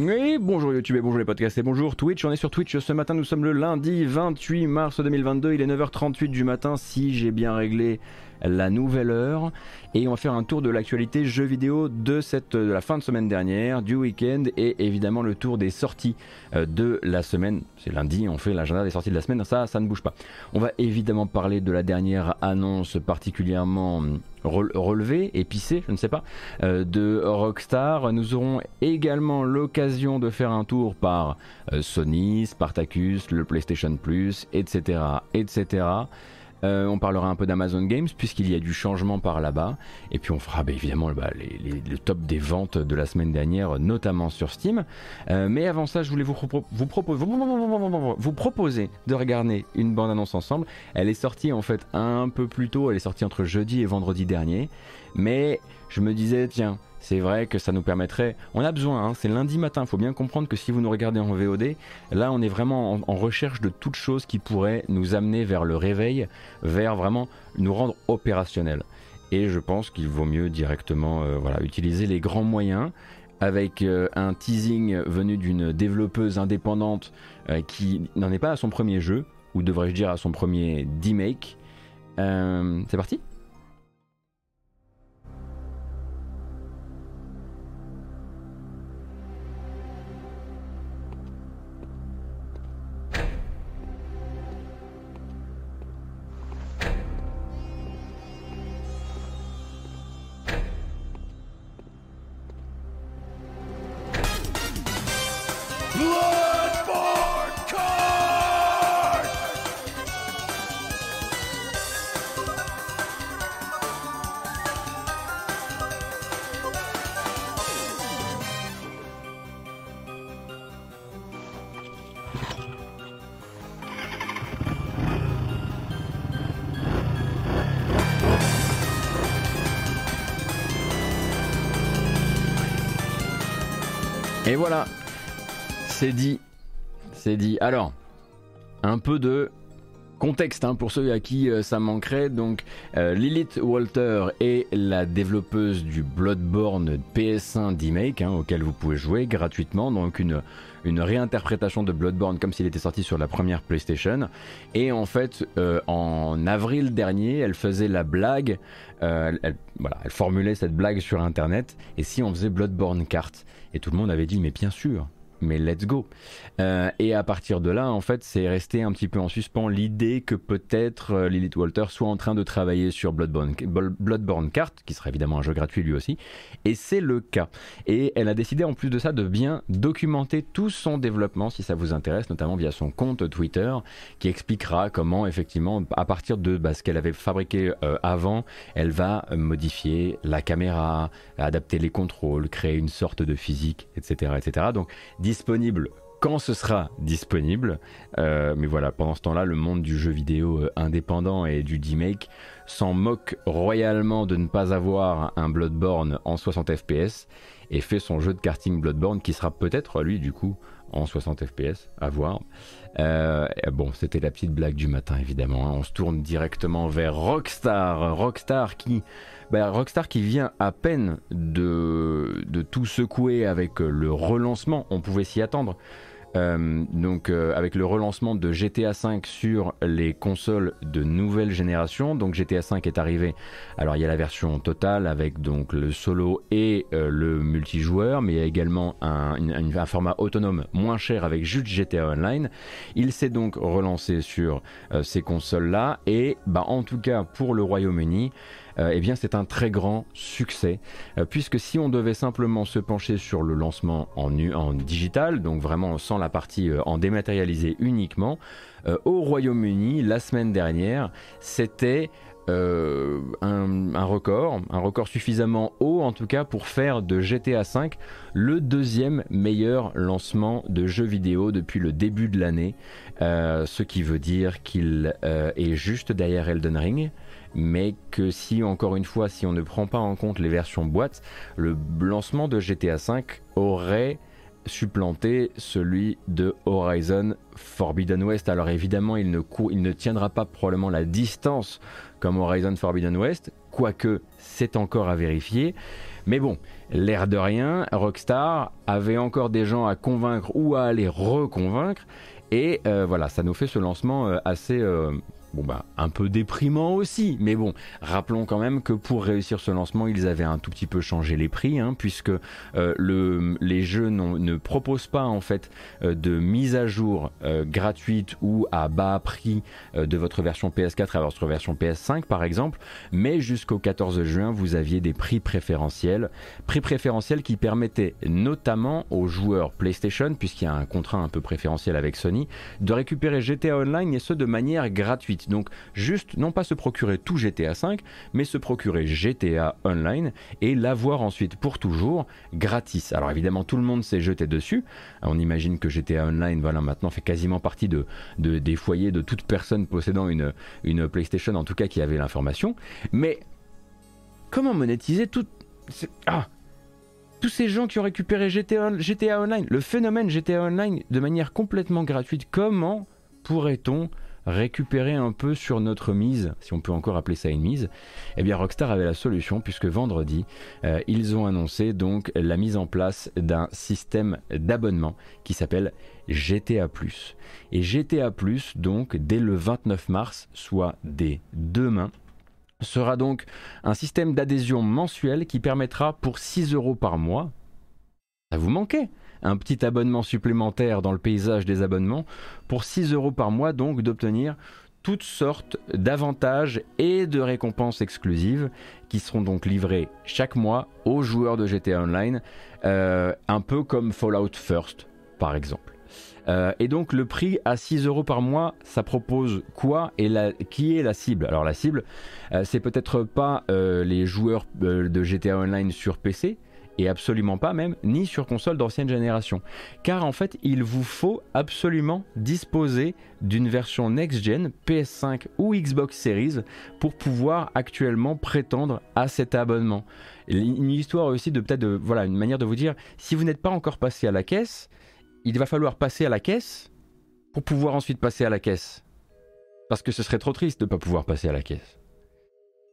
Oui, bonjour YouTube et bonjour les podcasts et bonjour Twitch. On est sur Twitch ce matin, nous sommes le lundi 28 mars 2022, il est 9h38 du matin si j'ai bien réglé la nouvelle heure et on va faire un tour de l'actualité jeux vidéo de, cette, de la fin de semaine dernière, du week-end et évidemment le tour des sorties euh, de la semaine. C'est lundi, on fait l'agenda des sorties de la semaine, ça, ça ne bouge pas. On va évidemment parler de la dernière annonce particulièrement relevée, épicée, je ne sais pas, euh, de Rockstar. Nous aurons également l'occasion de faire un tour par euh, Sony, Spartacus, le PlayStation Plus, etc. etc. Euh, on parlera un peu d'Amazon Games puisqu'il y a du changement par là-bas. Et puis on fera bah, évidemment bah, le top des ventes de la semaine dernière, notamment sur Steam. Euh, mais avant ça, je voulais vous, vous, proposer, vous proposer de regarder une bande-annonce ensemble. Elle est sortie en fait un peu plus tôt, elle est sortie entre jeudi et vendredi dernier. Mais je me disais, tiens, c'est vrai que ça nous permettrait. On a besoin, hein, c'est lundi matin, il faut bien comprendre que si vous nous regardez en VOD, là on est vraiment en, recherche de toute chose qui pourrait nous amener vers le réveil, vers vraiment nous rendre opérationnels. Et je pense qu'il vaut mieux directement euh, voilà, utiliser les grands moyens avec euh, un teasing venu d'une développeuse indépendante euh, qui n'en est pas à son premier jeu, ou devrais-je dire à son premier D-Make. c'est parti? C'est dit. C'est dit. Alors, un peu de contexte hein, pour ceux à qui euh, ça manquerait. Donc, euh, Lilith Walter est la développeuse du Bloodborne PS1 D-Make, hein, auquel vous pouvez jouer gratuitement. Donc, une, une réinterprétation de Bloodborne comme s'il était sorti sur la première PlayStation. Et en fait, euh, en avril dernier, elle faisait la blague, elle, voilà, elle formulait cette blague sur Internet. Et si on faisait Bloodborne Kart et tout le monde avait dit, mais bien sûr, mais let's go. Euh, et à partir de là, en fait, c'est resté un petit peu en suspens l'idée que peut-être euh, Lilith Walter soit en train de travailler sur Bloodborne, Bloodborne Kart, qui sera évidemment un jeu gratuit lui aussi. Et c'est le cas. Et elle a décidé en plus de ça de bien documenter tout son développement, si ça vous intéresse, notamment via son compte Twitter, qui expliquera comment, effectivement, à partir de bah, ce qu'elle avait fabriqué euh, avant, elle va modifier la caméra, adapter les contrôles, créer une sorte de physique, etc. etc. Donc, disponible quand ce sera disponible. Euh, mais voilà, pendant ce temps-là, le monde du jeu vidéo euh, indépendant et du D-Make s'en moque royalement de ne pas avoir un Bloodborne en 60 FPS et fait son jeu de karting Bloodborne qui sera peut-être, lui, du coup, en 60 FPS, à voir. Euh, bon, c'était la petite blague du matin, évidemment. Hein. On se tourne directement vers Rockstar. Rockstar qui bah, Rockstar qui vient à peine de, de tout secouer avec le relancement, on pouvait s'y attendre. Euh, donc euh, avec le relancement de GTA V sur les consoles de nouvelle génération, donc GTA V est arrivé. Alors il y a la version totale avec donc le solo et euh, le multijoueur, mais il y a également un, un, format autonome moins cher avec juste GTA Online. Il s'est donc relancé sur ces consoles là et bah en tout cas pour le Royaume-Uni. Euh, eh bien c'est un très grand succès, euh, puisque si on devait simplement se pencher sur le lancement en, digital, donc vraiment sans la partie euh, en dématérialisé uniquement, au Royaume-Uni, la semaine dernière, c'était un, record, un record suffisamment haut en tout cas pour faire de GTA V le deuxième meilleur lancement de jeux vidéo depuis le début de l'année, ce qui veut dire qu'il est juste derrière Elden Ring, mais que si, encore une fois, si on ne prend pas en compte les versions boîte, le lancement de GTA V aurait supplanté celui de Horizon Forbidden West. Alors évidemment, il ne, il ne tiendra pas probablement la distance comme Horizon Forbidden West, quoique c'est encore à vérifier. Mais bon, l'air de rien, Rockstar avait encore des gens à convaincre ou à aller reconvaincre. Et euh, voilà, ça nous fait ce lancement euh, assez euh, Bah un peu déprimant aussi, mais bon, rappelons quand même que pour réussir ce lancement, ils avaient un tout petit peu changé les prix, hein, puisque euh, le, les jeux ne proposent pas en fait euh, de mise à jour euh, gratuite ou à bas prix de votre version PS4 à votre version PS5 par exemple, mais jusqu'au 14 juin, vous aviez des prix préférentiels, prix préférentiels qui permettaient notamment aux joueurs PlayStation, puisqu'il y a un contrat un peu préférentiel avec Sony, de récupérer GTA Online et ce de manière gratuite. Donc juste, non pas se procurer tout GTA 5, mais se procurer GTA Online et l'avoir ensuite pour toujours gratis. Alors évidemment, tout le monde s'est jeté dessus. On imagine que GTA Online, voilà, maintenant fait quasiment partie de, des foyers de toute personne possédant une, PlayStation, en tout cas qui avait l'information. Mais comment monétiser tout... Ah tous ces gens qui ont récupéré GTA Online, le phénomène GTA Online de manière complètement gratuite, comment pourrait-on récupérer un peu sur notre mise, si on peut encore appeler ça une mise, eh bien Rockstar avait la solution puisque vendredi, euh, ils ont annoncé donc la mise en place d'un système d'abonnement qui s'appelle GTA+. Et GTA+, donc dès le 29 mars, soit dès demain, sera donc un système d'adhésion mensuel qui permettra pour 6 euros par mois, ça vous manquait un petit abonnement supplémentaire dans le paysage des abonnements pour 6 euros par mois donc d'obtenir toutes sortes d'avantages et de récompenses exclusives qui seront donc livrées chaque mois aux joueurs de GTA Online, euh, un peu comme Fallout First par exemple. Euh, et donc le prix à 6 euros par mois, ça propose quoi et qui est la cible? Alors la cible, euh, c'est peut-être pas les joueurs de GTA Online sur PC, et absolument pas même, ni sur console d'ancienne génération. Car en fait, il vous faut absolument disposer d'une version next-gen, PS5 ou Xbox Series, pour pouvoir actuellement prétendre à cet abonnement. Une histoire aussi de peut-être, voilà, une manière de vous dire, si vous n'êtes pas encore passé à la caisse, il va falloir passer à la caisse pour pouvoir ensuite passer à la caisse. Parce que ce serait trop triste de ne pas pouvoir passer à la caisse.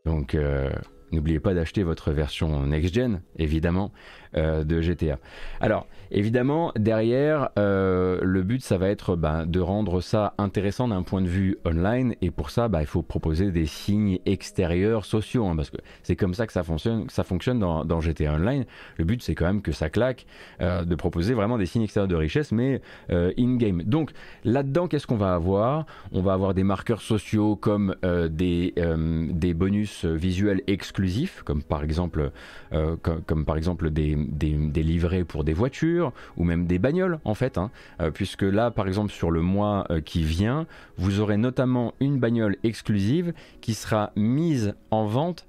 Donc, euh, N'oubliez pas d'acheter votre version next-gen, évidemment, euh, de GTA. Alors, évidemment, derrière, euh, le but, ça va être bah, de rendre ça intéressant d'un point de vue online. Et pour ça, bah, il faut proposer des signes extérieurs sociaux. Hein, parce que c'est comme ça que ça fonctionne, ça fonctionne dans, GTA Online. Le but, c'est quand même que ça claque, euh, de proposer vraiment des signes extérieurs de richesse, mais in-game. Donc, là-dedans, qu'est-ce qu'on va avoir? On va avoir des marqueurs sociaux comme des, des bonus visuels comme par exemple, comme, comme par exemple des des, livrets pour des voitures ou même des bagnoles en fait, hein. euh, puisque là par exemple sur le mois euh, qui vient, vous aurez notamment une bagnole exclusive qui sera mise en vente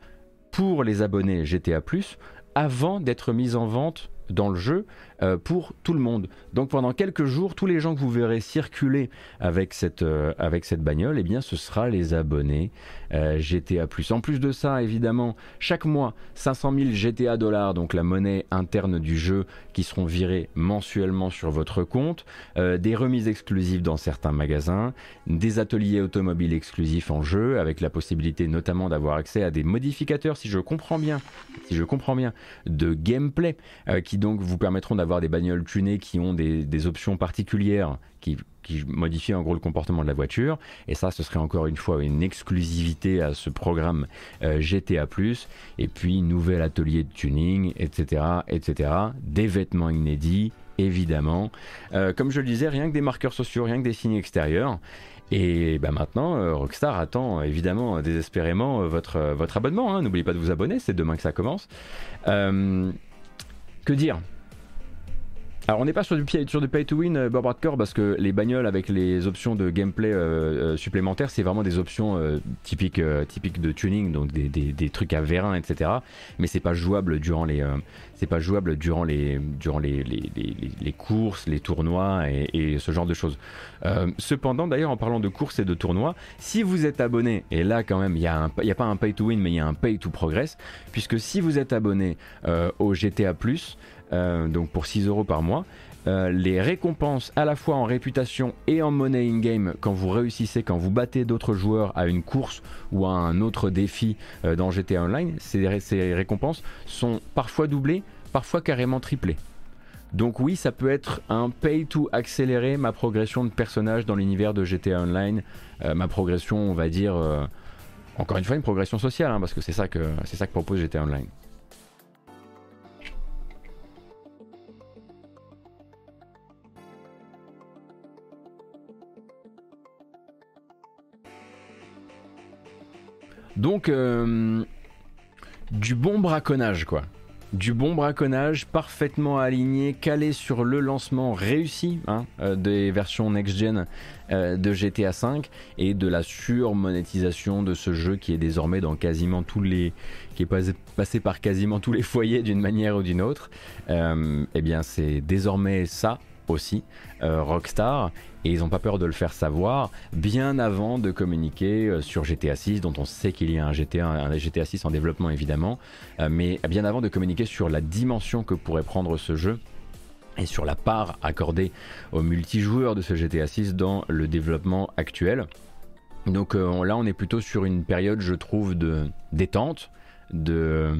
pour les abonnés GTA ⁇ avant d'être mise en vente dans le jeu euh, pour tout le monde. Donc pendant quelques jours, tous les gens que vous verrez circuler avec cette, euh, avec cette bagnole, eh bien ce sera les abonnés euh, GTA+. En plus de ça, évidemment, chaque mois, 500 000 GTA dollars, donc la monnaie interne du jeu, qui seront virés mensuellement sur votre compte, des remises exclusives dans certains magasins, des ateliers automobiles exclusifs en jeu, avec la possibilité notamment d'avoir accès à des modificateurs, si je comprends bien, si je comprends bien, de gameplay, qui donc vous permettront d'avoir avoir des bagnoles tunées qui ont des, options particulières qui, modifient en gros le comportement de la voiture. Et ça, ce serait encore une fois une exclusivité à ce programme euh, GTA+. Et puis, nouvel atelier de tuning, etc., etc. Des vêtements inédits, évidemment. Euh, comme je le disais, rien que des marqueurs sociaux, rien que des signes extérieurs. Et bah maintenant, euh, Rockstar attend évidemment désespérément votre, votre abonnement. Hein. N'oubliez pas de vous abonner, c'est demain que ça commence. que dire? Alors on n'est pas sur du, pay to win euh, Bob Hardcore parce que les bagnoles avec les options de gameplay euh, euh, supplémentaires c'est vraiment des options typiques, typiques de tuning donc des, des, trucs à vérin etc mais c'est pas jouable durant les c'est pas jouable durant les durant les, les, les, courses les tournois et, et, ce genre de choses. Cependant d'ailleurs en parlant de courses et de tournois si vous êtes abonné et là quand même il n'y a, a, pas un pay to win mais il y a un pay to progress puisque si vous êtes abonné au GTA donc pour 6 euros par mois, euh, les récompenses à la fois en réputation et en money in-game quand vous réussissez, quand vous battez d'autres joueurs à une course ou à un autre défi euh, dans GTA Online, ces, récompenses sont parfois doublées, parfois carrément triplées. Donc oui, ça peut être un pay to accélérer ma progression de personnage dans l'univers de GTA Online, euh, ma progression, on va dire, encore une fois, une progression sociale, hein, parce que c'est ça que ça que propose GTA Online. Donc, euh, du bon braconnage, quoi. Du bon braconnage parfaitement aligné, calé sur le lancement réussi hein, euh, des versions next-gen euh, de GTA V et de la surmonétisation de ce jeu qui est désormais dans quasiment tous les. qui est passé, par quasiment tous les foyers d'une manière ou d'une autre. eh bien, c'est désormais ça aussi, Rockstar, et ils n'ont pas peur de le faire savoir bien avant de communiquer euh, sur GTA 6 dont on sait qu'il y a un GTA, un GTA 6 en développement évidemment euh, mais bien avant de communiquer sur la dimension que pourrait prendre ce jeu et sur la part accordée aux multijoueurs de ce GTA 6 dans le développement actuel. Donc euh, là on est plutôt sur une période je trouve de détente, de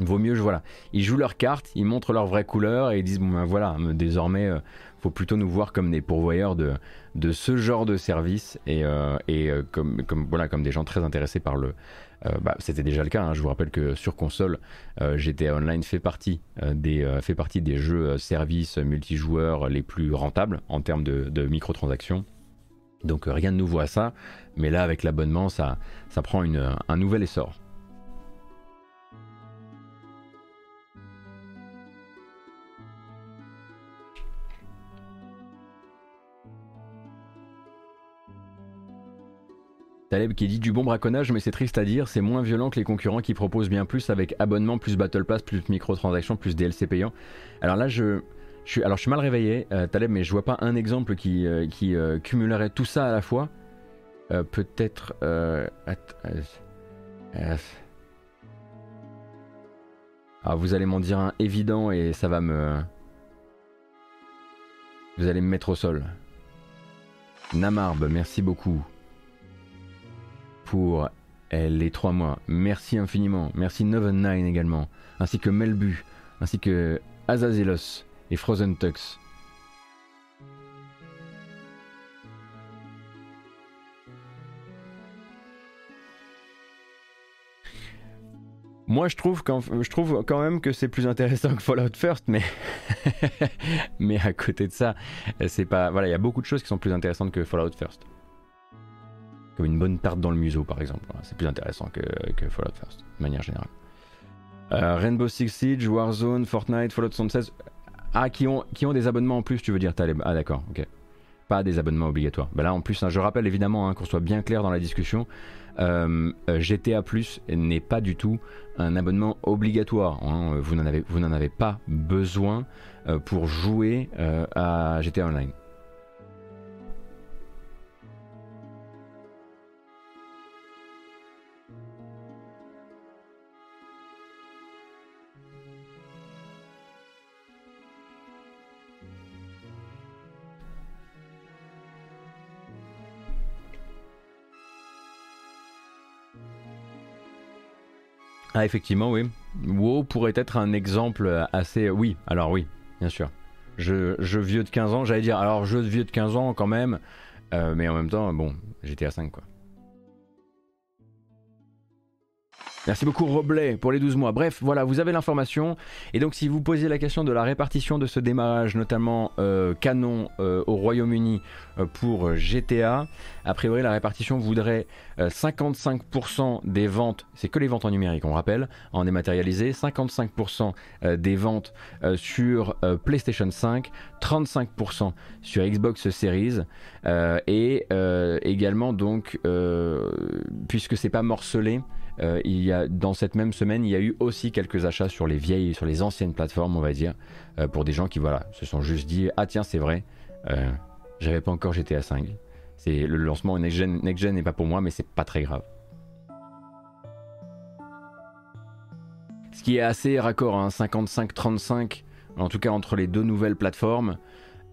vaut mieux voilà, ils jouent leurs cartes, ils montrent leurs vraies couleurs et ils disent bon ben voilà, désormais faut plutôt nous voir comme des pourvoyeurs de, ce genre de service et, euh, euh, comme, voilà, comme des gens très intéressés par le. Euh, bah, C'était déjà le cas, hein. je vous rappelle que sur console, GTA Online fait partie, des, jeux services multijoueurs les plus rentables en termes de, microtransactions. Donc rien de nouveau à ça, mais là avec l'abonnement, ça, prend un nouvel essor. Taleb qui dit du bon braconnage, mais c'est triste à dire, c'est moins violent que les concurrents qui proposent bien plus avec abonnement, plus Battle Pass, plus microtransactions, plus DLC payant. Alors là, je, suis, alors je suis mal réveillé, euh, Taleb, mais je vois pas un exemple qui, euh, qui euh, cumulerait tout ça à la fois. Peut-être. Ah, vous allez m'en dire un évident et ça va me. Vous allez me mettre au sol. Namarbe, merci beaucoup pour les trois mois. Merci infiniment. Merci Nine également, ainsi que Melbu, ainsi que Azazelos et Frozen Tux. Moi, je trouve, quand, je trouve quand même que c'est plus intéressant que Fallout First, mais, mais à côté de ça, c'est pas. Voilà, il y a beaucoup de choses qui sont plus intéressantes que Fallout First. Comme une bonne tarte dans le museau, par exemple. C'est plus intéressant que, Fallout First, de manière générale. Euh, Rainbow Six Siege, Warzone, Fortnite, Fallout 76. Ah, qui ont, qui ont des abonnements en plus, tu veux dire, Taleb Ah, d'accord, ok. Pas des abonnements obligatoires. Ben là, en plus, hein, je rappelle évidemment hein, qu'on soit bien clair dans la discussion. Euh, euh, GTA Plus n'est pas du tout un abonnement obligatoire. Hein. Vous n'en avez, avez, pas besoin pour jouer à GTA Online. Ah, effectivement, oui. WoW pourrait être un exemple assez. Oui, alors oui, bien sûr. Je, vieux de 15 ans, j'allais dire, alors je vieux de 15 ans quand même, euh, mais en même temps, bon, j'étais à 5 quoi. Merci beaucoup Roblet pour les 12 mois. Bref, voilà, vous avez l'information. Et donc si vous posez la question de la répartition de ce démarrage, notamment euh, canon euh, au Royaume-Uni euh, pour GTA, a priori la répartition voudrait 55% des ventes, c'est que les ventes en numérique on rappelle, en dématérialisé, 55% des ventes sur PlayStation 5, 35% sur Xbox Series et également donc, puisque c'est pas morcelé, euh, il y a, dans cette même semaine, il y a eu aussi quelques achats sur les vieilles, sur les anciennes plateformes, on va dire, euh, pour des gens qui voilà, se sont juste dit Ah tiens, c'est vrai, euh, j'avais pas encore GTA 5. C'est, le lancement next n'est pas pour moi, mais c'est pas très grave. Ce qui est assez raccord, hein, 55-35 en tout cas entre les deux nouvelles plateformes,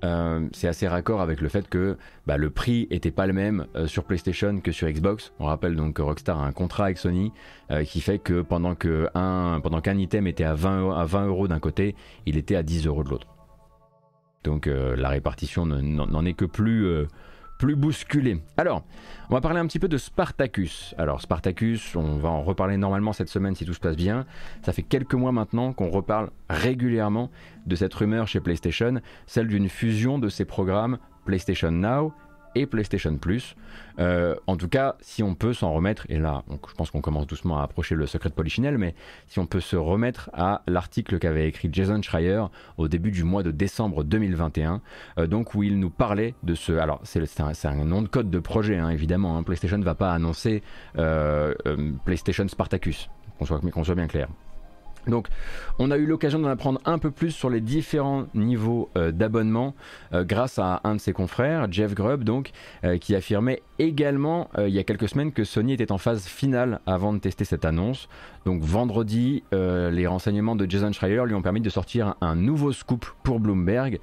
euh, c'est assez raccord avec le fait que bah, le prix était pas le même euh, sur PlayStation que sur Xbox. On rappelle donc que Rockstar a un contrat avec Sony euh, qui fait que pendant qu'un item était à 20, à 20 euros d'un côté, il était à 10 euros de l'autre. Donc la répartition n'en est que plus plus bousculé. Alors, on va parler un petit peu de Spartacus. Alors, Spartacus, on va en reparler normalement cette semaine si tout se passe bien. Ça fait quelques mois maintenant qu'on reparle régulièrement de cette rumeur chez PlayStation, celle d'une fusion de ces programmes PlayStation Now et PlayStation Plus. Euh, en tout cas, si on peut s'en remettre, et là, je pense qu'on commence doucement à approcher le secret de Polichinelle, mais si on peut se remettre à l'article qu'avait écrit Jason Schreier au début du mois de décembre 2021, euh, donc où il nous parlait de ce. Alors, c'est un, nom de code de projet, hein, évidemment. Hein. PlayStation ne va pas annoncer euh, PlayStation Spartacus, qu'on soit, bien clair. Donc, on a eu l'occasion d'en apprendre un peu plus sur les différents niveaux euh, d'abonnement euh, grâce à un de ses confrères, Jeff Grubb, donc, euh, qui affirmait également il y a quelques semaines que Sony était en phase finale avant de tester cette annonce. Donc, vendredi, les renseignements de Jason Schreier lui ont permis de sortir un, nouveau scoop pour Bloomberg.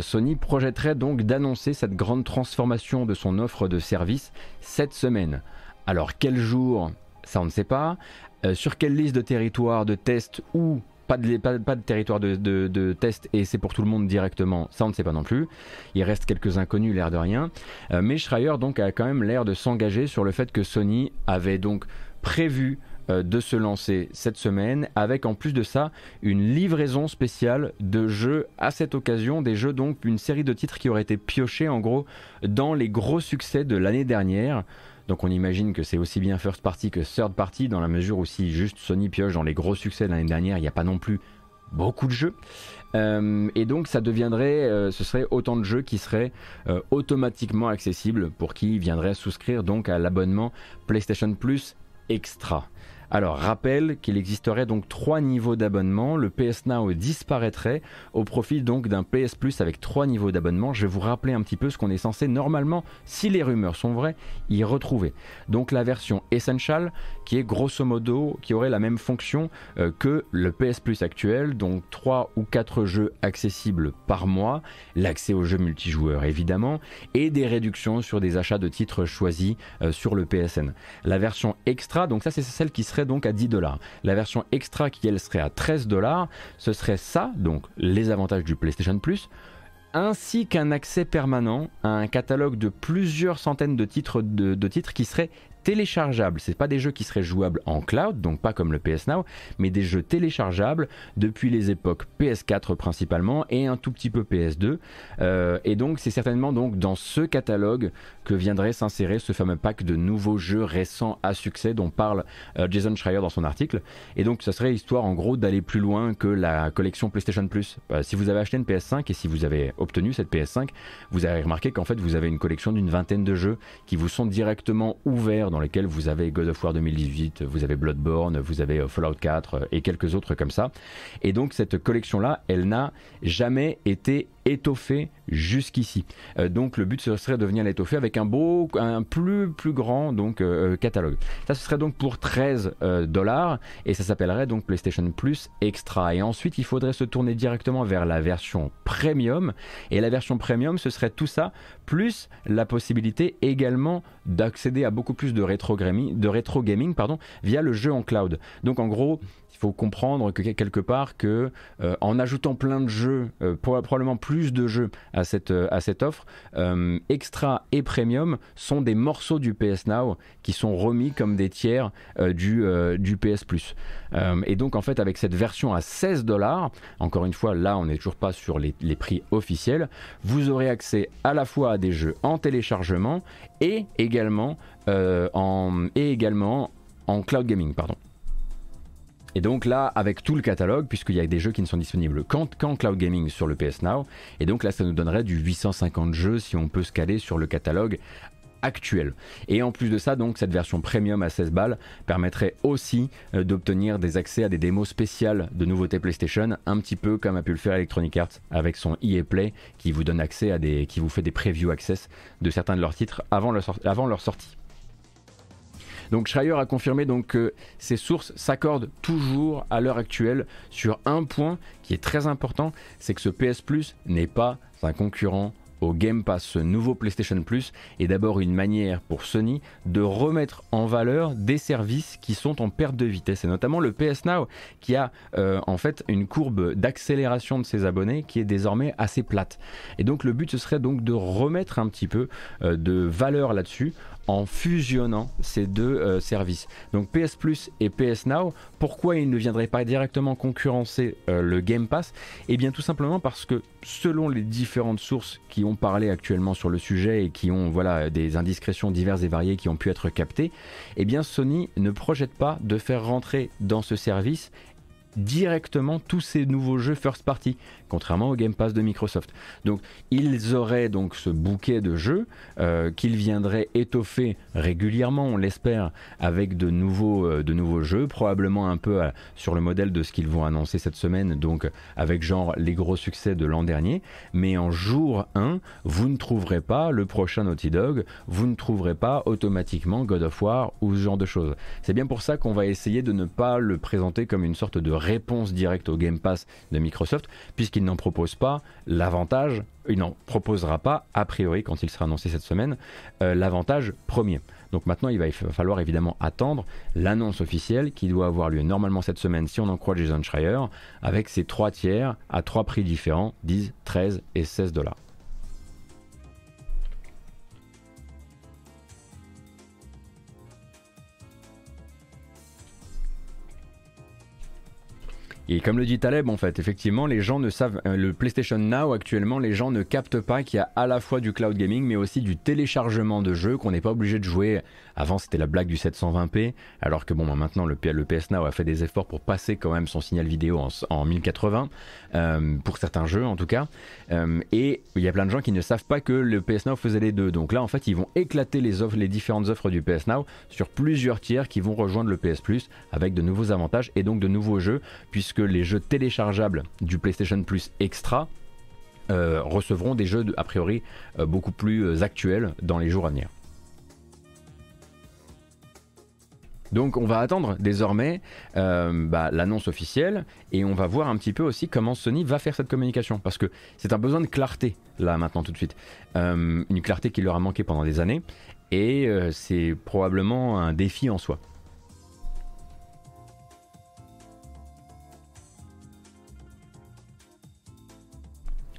Sony projetterait donc d'annoncer cette grande transformation de son offre de service cette semaine. Alors, quel jour? Ça on ne sait pas. Euh, sur quelle liste de territoires de test ou pas de, pas, de territoire de, test et c'est pour tout le monde directement, ça on ne sait pas non plus. Il reste quelques inconnus, l'air de rien. Euh, mais Schreier donc a quand même l'air de s'engager sur le fait que Sony avait donc prévu euh, de se lancer cette semaine avec en plus de ça une livraison spéciale de jeux à cette occasion, des jeux donc une série de titres qui auraient été piochés en gros dans les gros succès de l'année dernière. Donc on imagine que c'est aussi bien first party que third party dans la mesure où si juste Sony pioche dans les gros succès de l'année dernière, il n'y a pas non plus beaucoup de jeux. Euh, et donc ça deviendrait, euh, ce serait autant de jeux qui seraient euh, automatiquement accessibles pour qui viendrait souscrire donc à l'abonnement PlayStation Plus Extra. Alors, rappel qu'il existerait donc trois niveaux d'abonnement. Le PS Now disparaîtrait au profit donc d'un PS Plus avec trois niveaux d'abonnement. Je vais vous rappeler un petit peu ce qu'on est censé normalement, si les rumeurs sont vraies, y retrouver. Donc la version Essential, qui est grosso modo, qui aurait la même fonction euh, que le PS Plus actuel, donc trois ou quatre jeux accessibles par mois, l'accès aux jeux multijoueurs évidemment, et des réductions sur des achats de titres choisis euh, sur le PSN. La version extra, donc ça c'est celle qui serait donc à 10 dollars. La version extra qui elle serait à 13 dollars, ce serait ça, donc les avantages du PlayStation Plus, ainsi qu'un accès permanent à un catalogue de plusieurs centaines de titres, de, de titres qui seraient téléchargeables. C'est pas des jeux qui seraient jouables en cloud, donc pas comme le PS Now, mais des jeux téléchargeables depuis les époques PS4 principalement et un tout petit peu PS2. Euh, et donc c'est certainement donc dans ce catalogue que viendrait s'insérer ce fameux pack de nouveaux jeux récents à succès dont parle euh, Jason Schreier dans son article. Et donc ça serait histoire en gros d'aller plus loin que la collection PlayStation Plus. Euh, si vous avez acheté une PS5 et si vous avez obtenu cette PS5, vous avez remarqué qu'en fait vous avez une collection d'une vingtaine de jeux qui vous sont directement ouverts dans lesquels vous avez God of War 2018, vous avez Bloodborne, vous avez euh, Fallout 4 euh, et quelques autres comme ça. Et donc cette collection-là, elle n'a jamais été étoffée jusqu'ici. Euh, donc le but ce serait de venir l'étoffer avec un beau, un plus plus grand donc catalogue. Ça ce serait donc pour 13 dollars et ça s'appellerait donc PlayStation Plus Extra. Et ensuite il faudrait se tourner directement vers la version Premium et la version Premium ce serait tout ça plus la possibilité également d'accéder à beaucoup plus de rétro gaming, de rétro pardon, via le jeu en cloud. Donc en gros, faut comprendre que quelque part que euh, en ajoutant plein de jeux, euh, probablement plus de jeux à cette, euh, offre, extra et premium sont des morceaux du PS Now qui sont remis comme des tiers du, PS Plus. et donc en fait avec cette version à 16 dollars, encore une fois là on n'est toujours pas sur les, les prix officiels, vous aurez accès à la fois à des jeux en téléchargement et également, en, et également en cloud gaming. Pardon. Et donc là, avec tout le catalogue, puisqu'il y a des jeux qui ne sont disponibles qu'en cloud gaming sur le PS Now, et donc là, ça nous donnerait du 850 jeux si on peut se caler sur le catalogue actuel. Et en plus de ça, donc cette version premium à 16 balles permettrait aussi euh, d'obtenir des accès à des démos spéciales de nouveautés PlayStation, un petit peu comme a pu le faire Electronic Arts avec son EA Play qui vous donne accès à des qui vous fait des preview access de certains de leurs titres avant leur, avant leur sortie. Donc Schreier a confirmé que ces sources s'accordent toujours à l'heure actuelle sur un point qui est très important, c'est que ce PS Plus n'est pas un concurrent au Game Pass, ce nouveau PlayStation Plus, est d'abord une manière pour Sony de remettre en valeur des services qui sont en perte de vitesse, et notamment le PS Now, qui a euh, en fait une courbe d'accélération de ses abonnés qui est désormais assez plate. Et donc le but ce serait donc de remettre un petit peu euh, de valeur là-dessus en fusionnant ces deux euh, services. Donc PS Plus et PS Now, pourquoi ils ne viendraient pas directement concurrencer euh, le Game Pass? Eh bien tout simplement parce que selon les différentes sources qui ont parlé actuellement sur le sujet et qui ont voilà des indiscrétions diverses et variées qui ont pu être captées, eh bien Sony ne projette pas de faire rentrer dans ce service directement tous ces nouveaux jeux first party, contrairement au Game Pass de Microsoft. Donc ils auraient donc ce bouquet de jeux euh, qu'ils viendraient étoffer régulièrement, on l'espère, avec de nouveaux, euh, de nouveaux jeux, probablement un peu euh, sur le modèle de ce qu'ils vont annoncer cette semaine, donc avec genre les gros succès de l'an dernier. Mais en jour 1, vous ne trouverez pas le prochain Naughty Dog, vous ne trouverez pas automatiquement God of War ou ce genre de choses. C'est bien pour ça qu'on va essayer de ne pas le présenter comme une sorte de réponse directe au Game Pass de Microsoft, puisqu'il n'en propose pas l'avantage, il n'en proposera pas, a priori, quand il sera annoncé cette semaine, euh, l'avantage premier. Donc maintenant, il va falloir évidemment attendre l'annonce officielle qui doit avoir lieu normalement cette semaine, si on en croit Jason Schreier, avec ses trois tiers à trois prix différents, 10, 13 et 16 dollars. Et comme le dit Taleb, en fait, effectivement, les gens ne savent. Euh, le PlayStation Now, actuellement, les gens ne captent pas qu'il y a à la fois du cloud gaming, mais aussi du téléchargement de jeux qu'on n'est pas obligé de jouer. Avant, c'était la blague du 720p, alors que bon, bah, maintenant, le, PS Now a fait des efforts pour passer quand même son signal vidéo en, 1080, euh, pour certains jeux en tout cas. Euh, et il y a plein de gens qui ne savent pas que le PS Now faisait les deux. Donc là, en fait, ils vont éclater les, différentes offres du PS Now sur plusieurs tiers qui vont rejoindre le PS Plus avec de nouveaux avantages et donc de nouveaux jeux, puisque que les jeux téléchargeables du PlayStation Plus Extra euh, recevront des jeux a priori beaucoup plus actuels dans les jours à venir. Donc on va attendre désormais bah, l'annonce officielle et on va voir un petit peu aussi comment Sony va faire cette communication parce que c'est un besoin de clarté là maintenant tout de suite. une clarté qui leur a manqué pendant des années et c'est probablement un défi en soi.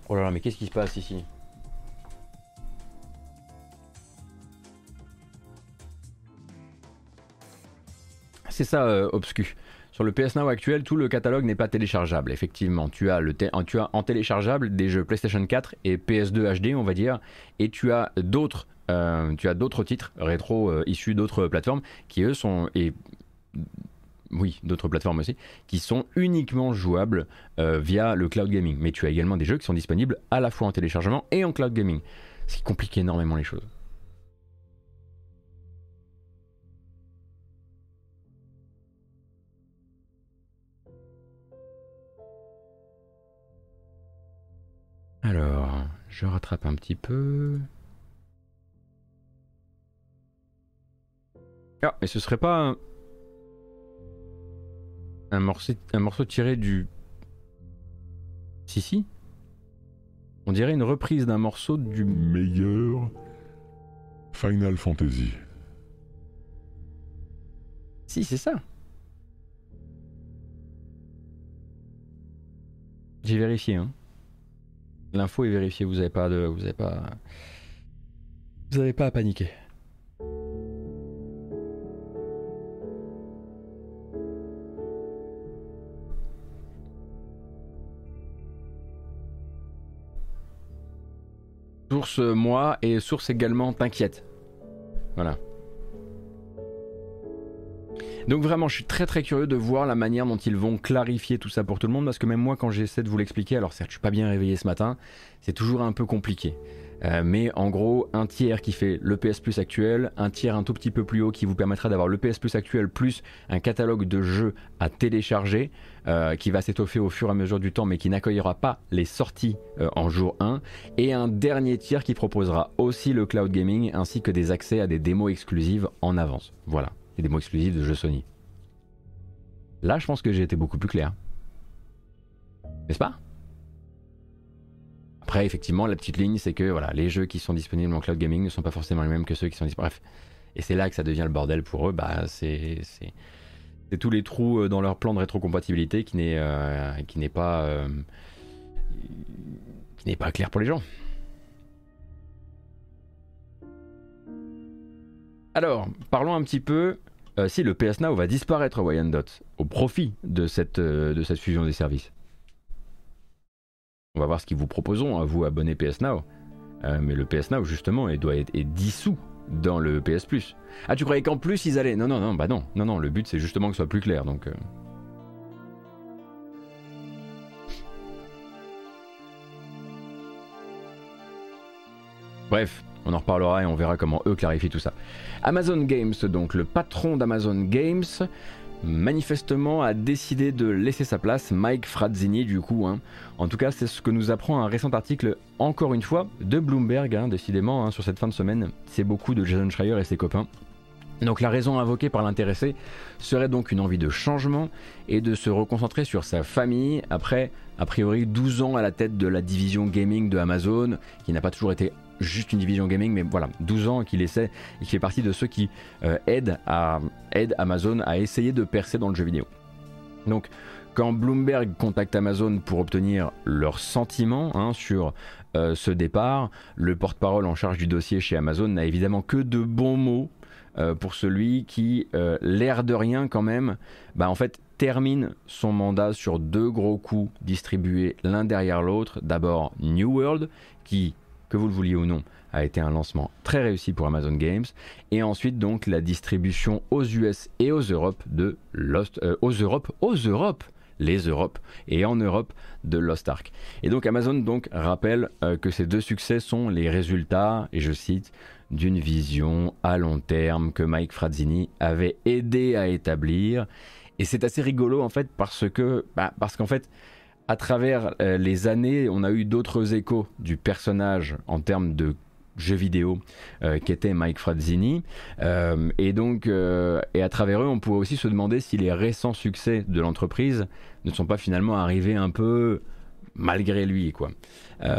Oh là là, mais qu'est-ce qui se passe ici? C'est ça, euh, Obscu. Sur le PS Now actuel, tout le catalogue n'est pas téléchargeable. Effectivement, tu as, en téléchargeable des jeux PlayStation 4 et PS2 HD, on va dire, et tu as d'autres, euh, tu as d'autres titres rétro euh, issus d'autres plateformes qui eux sont et oui, d'autres plateformes aussi, qui sont uniquement jouables euh, via le cloud gaming. Mais tu as également des jeux qui sont disponibles à la fois en téléchargement et en cloud gaming. Ce qui complique énormément les choses. Alors, je rattrape un petit peu. Ah, mais ce serait pas un morceau, un morceau tiré du. Si, si. On dirait une reprise d'un morceau du. Meilleur. Final Fantasy. Si, c'est ça. J'ai vérifié. Hein. L'info est vérifiée. Vous n'avez pas de, vous avez pas, vous n'avez pas à paniquer. Source moi et source également t'inquiète. Voilà. Donc vraiment, je suis très très curieux de voir la manière dont ils vont clarifier tout ça pour tout le monde, parce que même moi, quand j'essaie de vous l'expliquer, alors certes, je suis pas bien réveillé ce matin, c'est toujours un peu compliqué. Euh, mais en gros, un tiers qui fait le PS Plus actuel, un tiers un tout petit peu plus haut qui vous permettra d'avoir le PS Plus actuel plus un catalogue de jeux à télécharger euh, qui va s'étoffer au fur et à mesure du temps mais qui n'accueillera pas les sorties euh, en jour 1 et un dernier tiers qui proposera aussi le cloud gaming ainsi que des accès à des démos exclusives en avance. Voilà. Des démos exclusives de jeux Sony. Là, je pense que j'ai été beaucoup plus clair. N'est-ce pas? Après, effectivement, la petite ligne, c'est que voilà, les jeux qui sont disponibles en cloud gaming ne sont pas forcément les mêmes que ceux qui sont disponibles. Bref. Et c'est là que ça devient le bordel pour eux. Bah, c'est tous les trous euh, dans leur plan de rétrocompatibilité qui euh, euh, qui n'est pas clair pour les gens. Alors, parlons un petit peu si le PS Now va disparaître Wyandotte au profit de cette, de cette fusion des services. On va voir ce qu'ils vous proposons à vous abonnés PS Now. mais le PS Now justement il doit être est dissous dans le PS Plus. Ah, tu croyais qu'en plus ils allaient Non, non, non, bah non, non, non. Le but c'est justement que ce soit plus clair, donc. Bref, on en reparlera et on verra comment eux clarifient tout ça. Amazon Games, donc le patron d'Amazon Games, manifestement a décidé de laisser sa place, Mike Frazzini du coup. Hein. En tout cas, c'est ce que nous apprend un récent article, encore une fois, de Bloomberg, hein, décidément, hein, sur cette fin de semaine. C'est beaucoup de Jason Schreier et ses copains. Donc la raison invoquée par l'intéressé serait donc une envie de changement et de se reconcentrer sur sa famille après a priori 12 ans à la tête de la division gaming de Amazon qui n'a pas toujours été juste une division gaming, mais voilà, 12 ans qu'il essaie et qui fait partie de ceux qui euh, aident, Amazon à essayer de percer dans le jeu vidéo. Donc, quand Bloomberg contacte Amazon pour obtenir leurs sentiments hein, sur euh, ce départ, le porte-parole en charge du dossier chez Amazon n'a évidemment que de bons mots euh, pour celui qui, l'air de rien quand même, bah en fait termine son mandat sur deux gros coups distribués l'un derrière l'autre. D'abord New World, qui que vous le vouliez ou non, a été un lancement très réussi pour Amazon Games. Et ensuite donc la distribution aux US et aux Europes de Lost, euh, aux Europes, aux Europes, les Europes et en Europe de Lost Ark. Et donc Amazon donc rappelle euh, que ces deux succès sont les résultats, et je cite, d'une vision à long terme que Mike Frazzini avait aidé à établir. Et c'est assez rigolo en fait parce que, bah, parce qu'en fait, à travers euh, les années, on a eu d'autres échos du personnage en termes de jeux vidéo euh, qui était Mike Frazzini. Euh, et donc et à travers eux on pourrait aussi se demander si les récents succès de l'entreprise ne sont pas finalement arrivés un peu malgré lui quoi.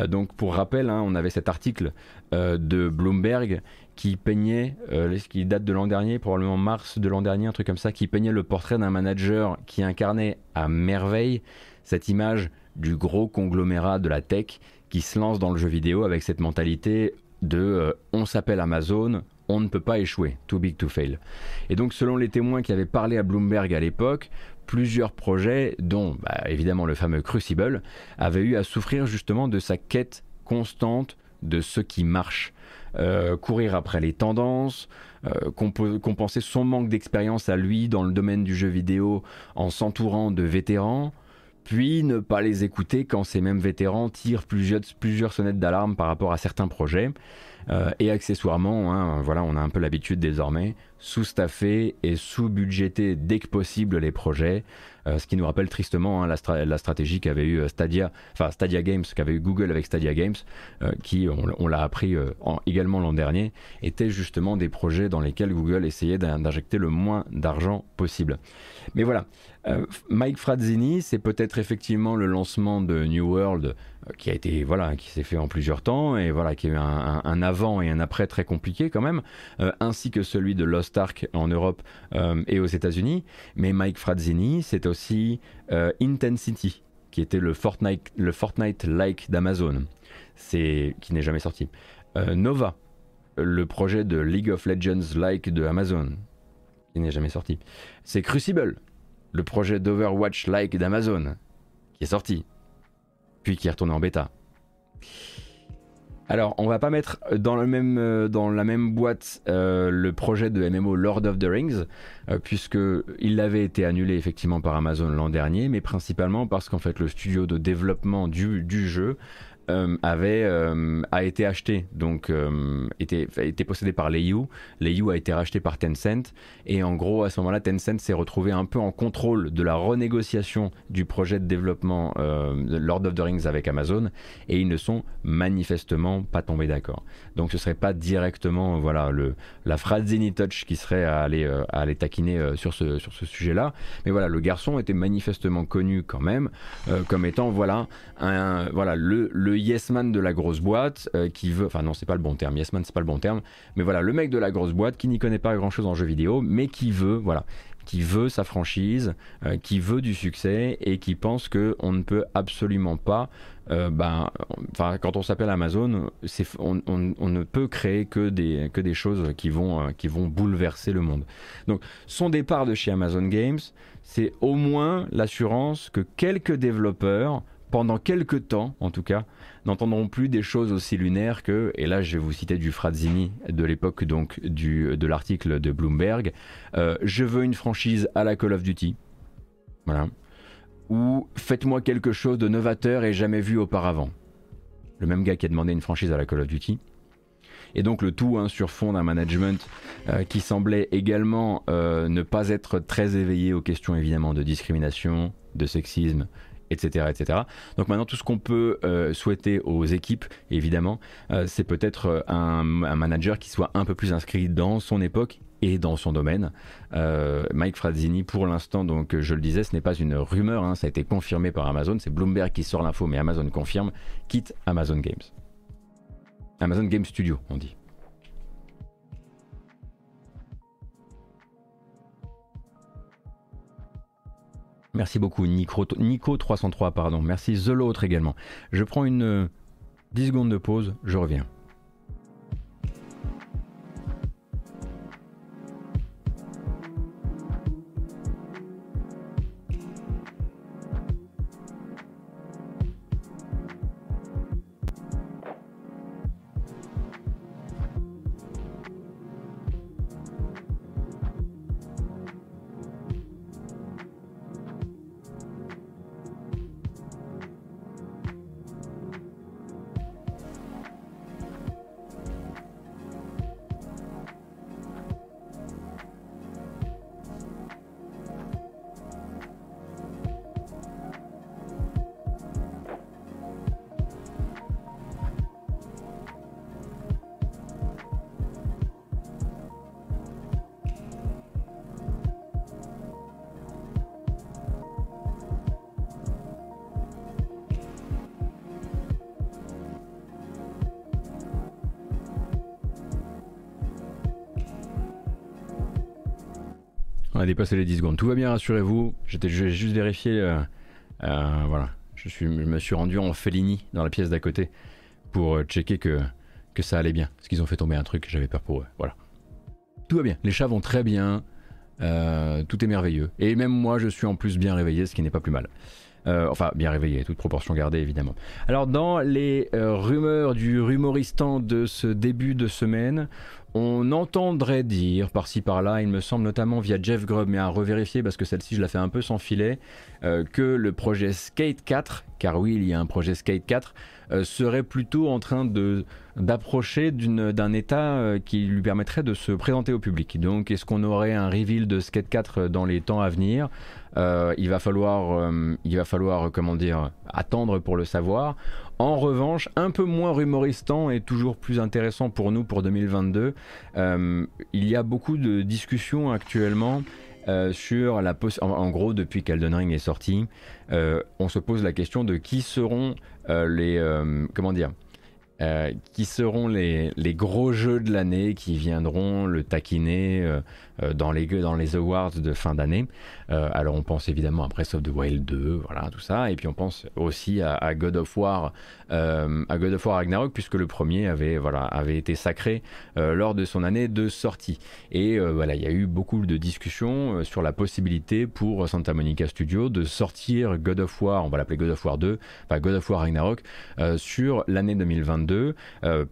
Donc pour rappel hein, on avait cet article de Bloomberg qui peignait qui date de l'an dernier probablement mars de l'an dernier un truc comme ça qui peignait le portrait d'un manager qui incarnait à merveille cette image du gros conglomérat de la tech qui se lance dans le jeu vidéo avec cette mentalité de euh, on s'appelle Amazon, on ne peut pas échouer, too big to fail. Et donc selon les témoins qui avaient parlé à Bloomberg à l'époque, plusieurs projets, dont bah, évidemment le fameux Crucible, avaient eu à souffrir justement de sa quête constante de ce qui marche. Euh, courir après les tendances, euh, compenser son manque d'expérience à lui dans le domaine du jeu vidéo en s'entourant de vétérans, puis ne pas les écouter quand ces mêmes vétérans tirent plusieurs, sonnettes d'alarme par rapport à certains projets. Euh, et accessoirement, hein, voilà, on a un peu l'habitude désormais, sous-staffer et sous-budgéter dès que possible les projets, euh, ce qui nous rappelle tristement hein, la, stratégie qu'avait eu euh, Stadia, enfin Stadia Games, qu'avait eu Google avec Stadia Games, qui, on, l'a appris également l'an dernier, étaient justement des projets dans lesquels Google essayait d'injecter le moins d'argent possible. Mais voilà, euh, Mike Frazzini, c'est peut-être effectivement le lancement de New World euh, qui a été voilà, qui s'est fait en plusieurs temps et voilà, qui a eu un, avant et un après très compliqué quand même, euh, ainsi que celui de Lost Ark en Europe et aux États-Unis. Mais Mike Frazzini, c'est aussi Intensity, qui était le Fortnite, le Fortnite-like d'Amazon, c'est qui n'est jamais sorti. Nova, le projet de League of Legends-like de Amazon, qui n'est jamais sorti. C'est Crucible, le projet d'Overwatch-like d'Amazon, qui est sorti, puis qui est retourné en bêta. Alors, on va pas mettre même, euh, dans la même boîte euh, le projet de MMO Lord of the Rings, euh, puisque il avait été annulé effectivement par Amazon l'an dernier, mais principalement parce qu'en fait le studio de développement du jeu euh, avait euh, a été acheté, donc euh, était, était possédé par Leiyu. Leiyu a été racheté par Tencent et en gros à ce moment-là, Tencent s'est retrouvé un peu en contrôle de la renégociation du projet de développement Lord of the Rings avec Amazon et ils ne sont manifestement pas tombés d'accord. Donc ce serait pas directement voilà le la Frazzini Touch qui serait à aller à aller taquiner sur ce sur ce sujet-là, mais voilà le garçon était manifestement connu quand même comme étant voilà un, voilà le, le yes man de la grosse boîte euh, qui veut, enfin non c'est pas le bon terme, yes man c'est pas le bon terme, mais voilà le mec de la grosse boîte qui n'y connaît pas grand chose en jeu vidéo, mais qui veut, voilà, qui veut sa franchise, euh, qui veut du succès et qui pense que on ne peut absolument pas, euh, ben, enfin quand on s'appelle Amazon, on, on, ne peut créer que des, que des choses qui vont, qui vont bouleverser le monde. Donc son départ de chez Amazon Games, c'est au moins l'assurance que quelques développeurs pendant quelques temps, en tout cas, n'entendront plus des choses aussi lunaires que, et là je vais vous citer du Frazzini de l'époque donc du, de l'article de Bloomberg, euh, je veux une franchise à la Call of Duty, voilà, ou faites-moi quelque chose de novateur et jamais vu auparavant. Le même gars qui a demandé une franchise à la Call of Duty. Et donc le tout hein, sur fond d'un management euh, qui semblait également euh, ne pas être très éveillé aux questions évidemment de discrimination, de sexisme, etc., etc. Donc maintenant, tout ce qu'on peut euh, souhaiter aux équipes, évidemment, euh, c'est peut-être euh, un, manager qui soit un peu plus inscrit dans son époque et dans son domaine. Mike Frazzini, pour l'instant, donc je le disais, ce n'est pas une rumeur, hein, ça a été confirmé par Amazon, c'est Bloomberg qui sort l'info, mais Amazon confirme, quitte Amazon Games. Amazon Game Studio, on dit. Merci beaucoup, Nico303, pardon. Merci The L'autre également. Je prends une 10 euh, secondes de pause, je reviens. Dépassé les 10 secondes. Tout va bien, rassurez-vous. J'étais juste vérifié. Euh, euh, voilà. Je, me suis rendu en Fellini dans la pièce d'à côté pour euh, checker que, que ça allait bien. Parce qu'ils ont fait tomber un truc, j'avais peur pour eux. Voilà. Tout va bien. Les chats vont très bien. tout est merveilleux. Et même moi, je suis en plus bien réveillé, ce qui n'est pas plus mal. Enfin, bien réveillé, toute proportion gardée évidemment. Alors, dans les rumeurs du rumoristan de ce début de semaine, on entendrait dire par-ci par-là, il me semble notamment via Jeff Grubb, mais à revérifier parce que celle-ci je la fais un peu sans filet, euh, que le projet Skate 4, car oui il y a un projet Skate 4, euh, serait plutôt en train de d'approcher d'un état euh, qui lui permettrait de se présenter au public. Donc est-ce qu'on aurait un reveal de Skate 4 dans les temps à venir? Il va falloir, il va falloir, comment dire, attendre pour le savoir. En revanche, un peu moins rumoristant et toujours plus intéressant pour nous pour 2022, euh, il y a beaucoup de discussions actuellement euh, sur la en, en, gros depuis qu'Elden Ring est sorti, euh, on se pose la question de qui seront les comment dire qui seront les, gros jeux de l'année qui viendront le taquiner dans, les, dans les awards de fin d'année. Euh, alors on pense évidemment à Breath of the Wild 2, voilà tout ça, et puis on pense aussi à, God of War, euh, à God of War Ragnarok puisque le premier avait voilà avait été sacré euh, lors de son année de sortie. Et voilà, il y a eu beaucoup de discussions sur la possibilité pour Santa Monica Studio de sortir God of War, on va l'appeler God of War 2, enfin God of War Ragnarok sur l'année 2022.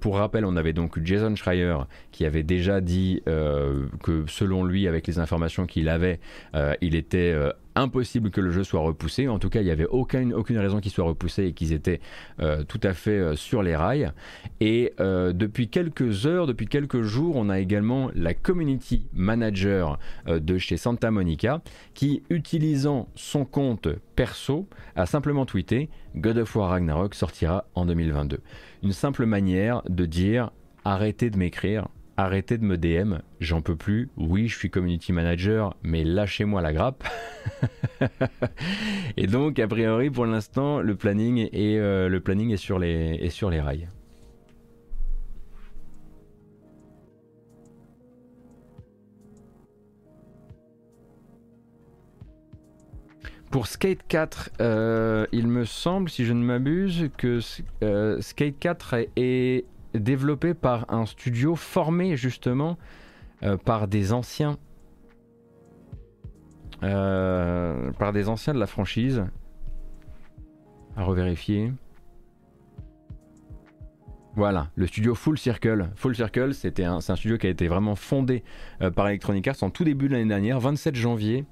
Pour rappel, on avait donc Jason Schreier qui avait déjà dit que selon lui, avec les informations qu'il avait, il était euh, impossible que le jeu soit repoussé. En tout cas, il n'y avait aucune, aucune raison qu'il soit repoussé et qu'ils étaient euh, tout à fait euh, sur les rails. Et depuis quelques heures, depuis quelques jours, on a également la community manager de chez Santa Monica qui, utilisant son compte perso, a simplement tweeté God of War Ragnarok sortira en 2022. Une simple manière de dire arrêtez de m'écrire, arrêtez de me DM, j'en peux plus. Oui, je suis community manager, mais lâchez-moi la grappe. et donc, a priori, pour l'instant, le planning est, euh, sur les rails. Pour Skate 4, euh, il me semble, si je ne m'abuse, que euh, Skate 4 est, développé par un studio formé justement euh, par des anciens. par des anciens de la franchise. À revérifier. Voilà, le studio Full Circle. Full Circle, c'était un, c'est un studio qui a été vraiment fondé par Electronic Arts en tout début de l'année dernière, 27 janvier.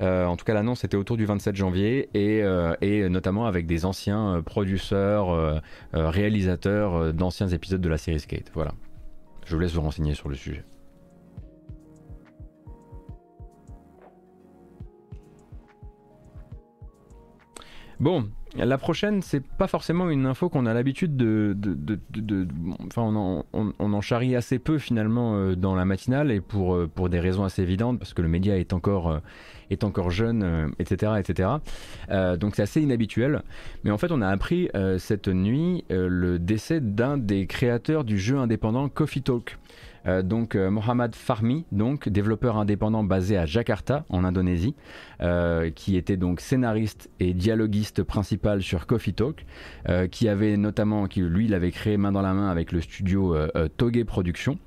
Euh, en tout cas, l'annonce était autour du 27 janvier et, euh, notamment avec des anciens euh, producteurs, réalisateurs d'anciens épisodes de la série Skate. Voilà. Je vous laisse vous renseigner sur le sujet. Bon, la prochaine, c'est pas forcément une info qu'on a l'habitude de, Enfin, on en, charrie assez peu finalement dans la matinale et pour, pour des raisons assez évidentes parce que le média est encore est encore jeune, etc. Euh, etc. Euh, donc c'est assez inhabituel. Mais en fait, on a appris euh, cette nuit le décès d'un des créateurs du jeu indépendant Coffee Talk. Donc Mohamed Farmi, donc développeur indépendant basé à Jakarta en Indonésie, qui était donc scénariste et dialoguiste principal sur Coffee Talk, qui avait notamment, qui lui, l'avait créé main dans la main avec le studio Toge Productions.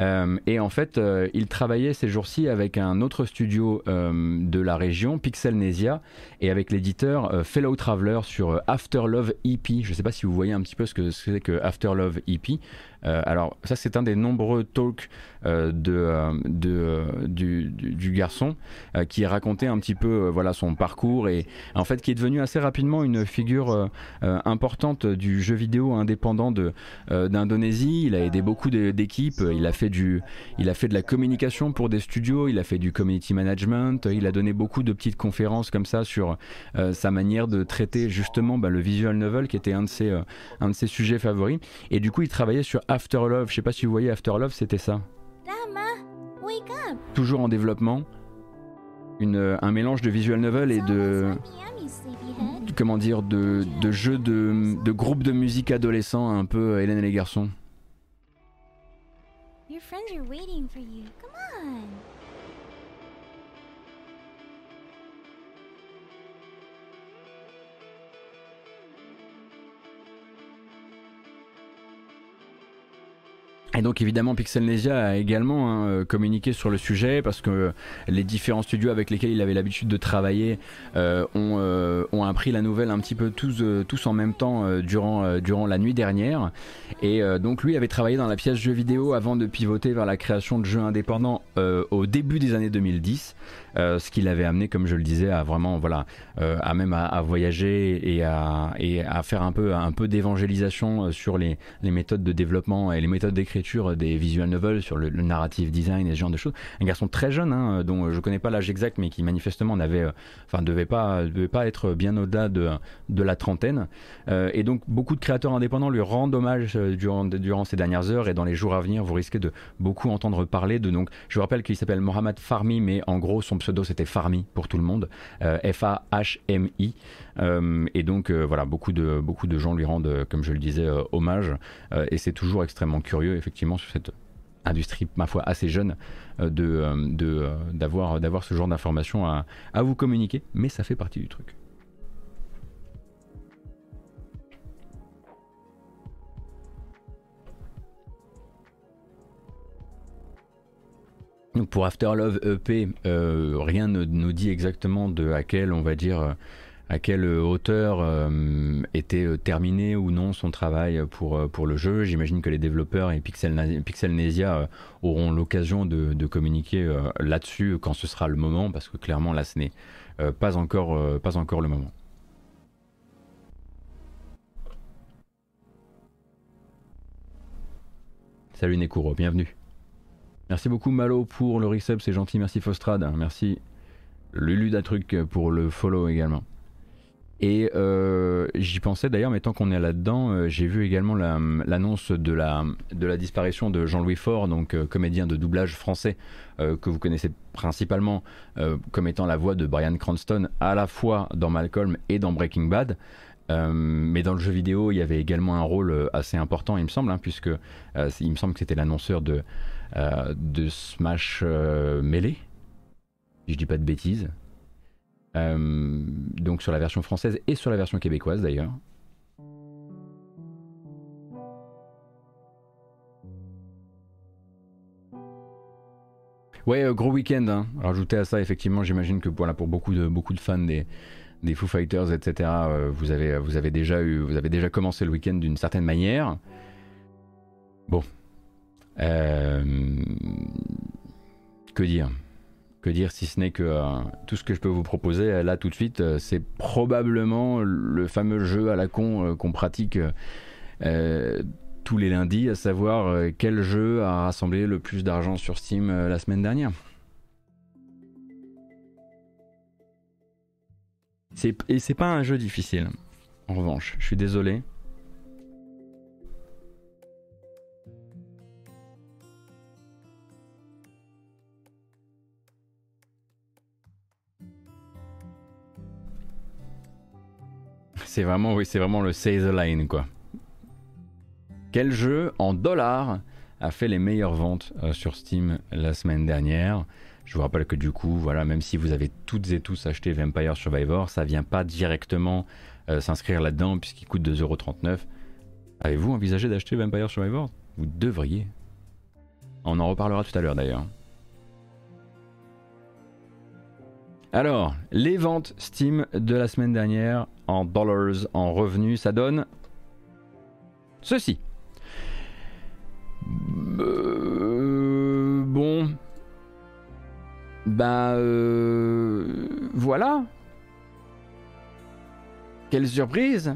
Euh, et en fait, euh, il travaillait ces jours-ci avec un autre studio euh, de la région, Pixelnesia, et avec l'éditeur Fellow Traveler sur After Love EP. Je ne sais pas si vous voyez un petit peu ce que c'est que After Love EP. Euh, alors ça c'est un des nombreux talks euh, de, euh, du, garçon qui racontait un petit peu voilà son parcours et en fait qui est devenu assez rapidement une figure importante du jeu vidéo indépendant de d'Indonésie. Il a aidé beaucoup d'équipes. Il a fait il a fait de la communication pour des studios. Il a fait du community management. Il a donné beaucoup de petites conférences comme ça sur sa manière de traiter justement bah, le visual novel qui était un de ses un de ses sujets favoris. Et du coup il travaillait sur After Love, je sais pas si vous voyez After Love, c'était ça. Toujours en développement. Une, un mélange de visual novel et de comment dire de, de jeux de, de groupe de musique adolescent un peu Hélène et les garçons. Your friends are waiting for you. Come on. Et donc évidemment Pixelnesia a également hein, euh, communiqué sur le sujet parce que les différents studios avec lesquels il avait l'habitude de travailler euh, ont, euh, ont, appris la nouvelle un petit peu tous, en même temps durant, durant la nuit dernière. Et donc lui avait travaillé dans la pièce jeu vidéo avant de pivoter vers la création de jeux indépendants au début des années 2010. Euh, ce qui l'avait amené, comme je le disais, à vraiment, voilà, euh, à même à, voyager et à, et à faire un peu, un peu d'évangélisation euh, sur les, les, méthodes de développement et les méthodes d'écriture des visual novels, sur le, narrative design et ce genre de choses. Un garçon très jeune, hein, dont je connais pas l'âge exact, mais qui manifestement n'avait, enfin, devait pas, devait pas être bien au-delà de, de la trentaine. et donc, beaucoup de créateurs indépendants lui rendent hommage durant, durant ces dernières heures et dans les jours à venir, vous risquez de beaucoup entendre parler de. Donc, je vous rappelle qu'il s'appelle Mohamed Farmi, mais en gros, son pseudo c'était Farmi pour tout le monde, euh, F-A-H-M-I. Euh, et donc euh, voilà, beaucoup de, beaucoup de gens lui rendent, comme je le disais, hommage. et c'est toujours extrêmement curieux, effectivement, sur cette industrie, ma foi, assez jeune, de, d'avoir, d'avoir ce genre d'informations à, à vous communiquer. Mais ça fait partie du truc. Pour After Love EP, euh, rien ne nous dit exactement de à quel, on va dire, à quelle hauteur euh, était terminé ou non son travail pour, pour le jeu. J'imagine que les développeurs et Pixel, Pixelnesia auront l'occasion de, communiquer là-dessus quand ce sera le moment, parce que clairement là ce n'est pas, encore, pas encore le moment. Salut Nekuro, bienvenue. Merci beaucoup Malo pour le resub, c'est gentil. Merci Fostrad, merci Lulu truc pour le follow également. Et euh, j'y pensais d'ailleurs, mais tant qu'on est là-dedans, euh, j'ai vu également l'annonce de, la, de la disparition de Jean-Louis Faure, donc euh, comédien de doublage français, que vous connaissez principalement comme étant la voix de Brian Cranston, à la fois dans Malcolm et dans Breaking Bad. mais dans le jeu vidéo, il y avait également un rôle assez important, il me semble, hein, puisque il me semble que c'était l'annonceur de, de Smash Melee, si je dis pas de bêtises. Euh, donc sur la version française et sur la version québécoise d'ailleurs. Ouais, euh, gros week-end. Hein. À ça, effectivement, j'imagine que voilà, pour beaucoup de, beaucoup de fans des, des Foo Fighters, etc., euh, vous, avez, vous, avez déjà eu, vous avez déjà commencé le week-end d'une certaine manière. Bon. Que dire? Que dire si ce n'est que euh, tout ce que je peux vous proposer euh, là tout de suite, euh, c'est probablement le fameux jeu à la con qu'on pratique tous les lundis, à savoir quel jeu a rassemblé le plus d'argent sur Steam la semaine dernière. Et c'est pas un jeu difficile, en revanche, je suis désolé. C'est vraiment, le say the line, quoi. Quel jeu en dollars a fait les meilleures ventes euh, sur Steam la semaine dernière? Je vous rappelle que du coup, voilà, même si vous avez toutes et tous acheté Vampire Survivor, ça vient pas directement euh, s'inscrire là-dedans puisqu'il coûte 2,39€. Avez-vous envisagé d'acheter Vampire Survivor? Vous devriez. On en reparlera tout à l'heure d'ailleurs. Alors, les ventes Steam de la semaine dernière en dollars, en revenus, ça donne ceci. Euh, bon. Bah euh, voilà. Quelle surprise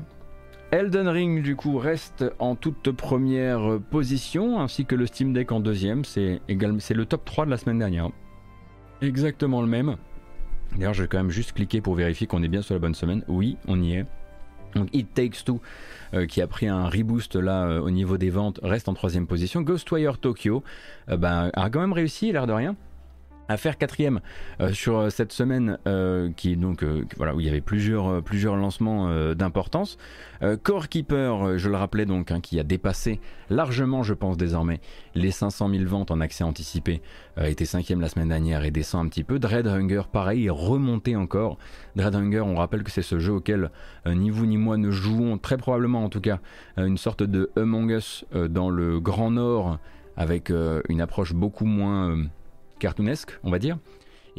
Elden Ring du coup reste en toute première position ainsi que le Steam Deck en deuxième. C'est le top 3 de la semaine dernière. Exactement le même. D'ailleurs, je vais quand même juste cliquer pour vérifier qu'on est bien sur la bonne semaine. Oui, on y est. Donc It Takes Two, euh, qui a pris un reboost là euh, au niveau des ventes, reste en troisième position. Ghostwire Tokyo euh, ben, a quand même réussi, l'air de rien à faire quatrième euh, sur euh, cette semaine euh, qui donc voilà où il y avait plusieurs plusieurs lancements d'importance. Core Keeper, je le rappelais donc, hein, qui a dépassé largement, je pense désormais, les 500 000 ventes en accès anticipé, était cinquième la semaine dernière et descend un petit peu. Dread Hunger, pareil, est remonté encore. Dread Hunger, on rappelle que c'est ce jeu auquel ni vous ni moi ne jouons, très probablement en tout cas, une sorte de Among Us dans le Grand Nord avec une approche beaucoup moins cartoonesque, on va dire.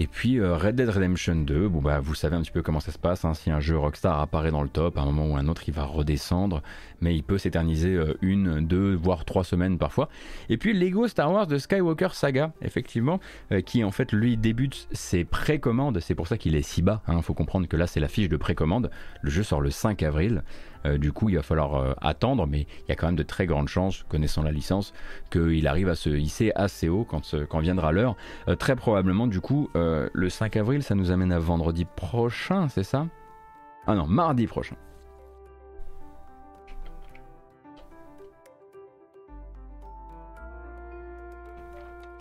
Et puis euh, Red Dead Redemption 2, bon bah vous savez un petit peu comment ça se passe, hein. si un jeu Rockstar apparaît dans le top, à un moment ou un autre il va redescendre, mais il peut s'éterniser euh, une, deux, voire trois semaines parfois. Et puis Lego Star Wars de Skywalker Saga, effectivement, euh, qui en fait lui débute ses précommandes, c'est pour ça qu'il est si bas, il hein. faut comprendre que là c'est la fiche de précommande, le jeu sort le 5 avril, du coup, il va falloir euh, attendre, mais il y a quand même de très grandes chances, connaissant la licence, qu'il arrive à se hisser assez haut quand, euh, viendra l'heure. très probablement, du coup, le 5 avril, ça nous amène à vendredi prochain, c'est ça? Ah non, mardi prochain.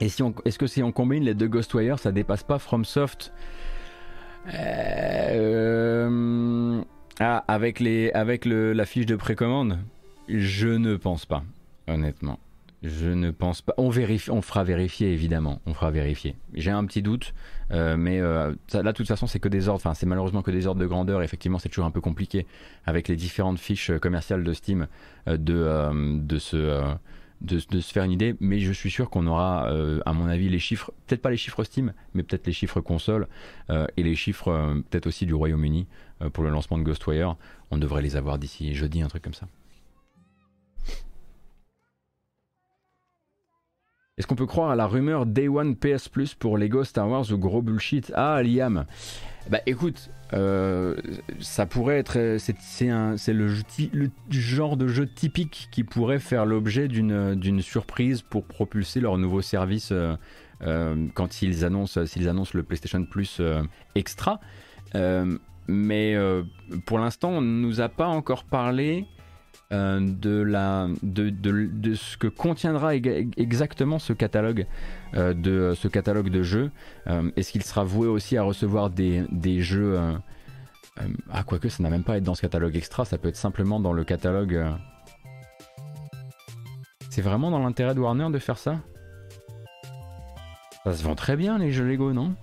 Et si est-ce que si on combine les deux Ghostwire, ça dépasse pas FromSoft? Euh, ah, avec, les, avec le, la fiche de précommande Je ne pense pas, honnêtement. Je ne pense pas. On, vérifie, on fera vérifier, évidemment. On fera vérifier. J'ai un petit doute, euh, mais euh, là, de toute façon, c'est que des ordres. Enfin, c'est malheureusement que des ordres de grandeur. Effectivement, c'est toujours un peu compliqué avec les différentes fiches commerciales de Steam euh, de, de, ce, de, se faire une idée, mais je suis sûr qu'on aura, à mon avis, les chiffres, peut-être pas les chiffres Steam, mais peut-être les chiffres console et les chiffres peut-être aussi du Royaume-Uni pour le lancement de Ghostwire. On devrait les avoir d'ici jeudi, un truc comme ça. Est-ce qu'on peut croire à la rumeur Day One PS Plus pour Lego Star Wars ou gros bullshit? Ah, Liam Bah écoute, euh, ça pourrait être. C'est le, le, genre de jeu typique qui pourrait faire l'objet d'une surprise pour propulser leur nouveau service euh, euh, quand ils annoncent, s'ils annoncent le PlayStation Plus Extra. Mais pour l'instant, on ne nous a pas encore parlé euh, de, la, de, de, ce que contiendra exactement ce catalogue, euh, de, ce catalogue de jeux. Euh, est-ce qu'il sera voué aussi à recevoir des, des jeux... ah, quoique ça n'a même pas à être dans ce catalogue extra, ça peut être simplement dans le catalogue... C'est vraiment dans l'intérêt de Warner de faire ça? Ça se vend très bien les jeux Lego, non?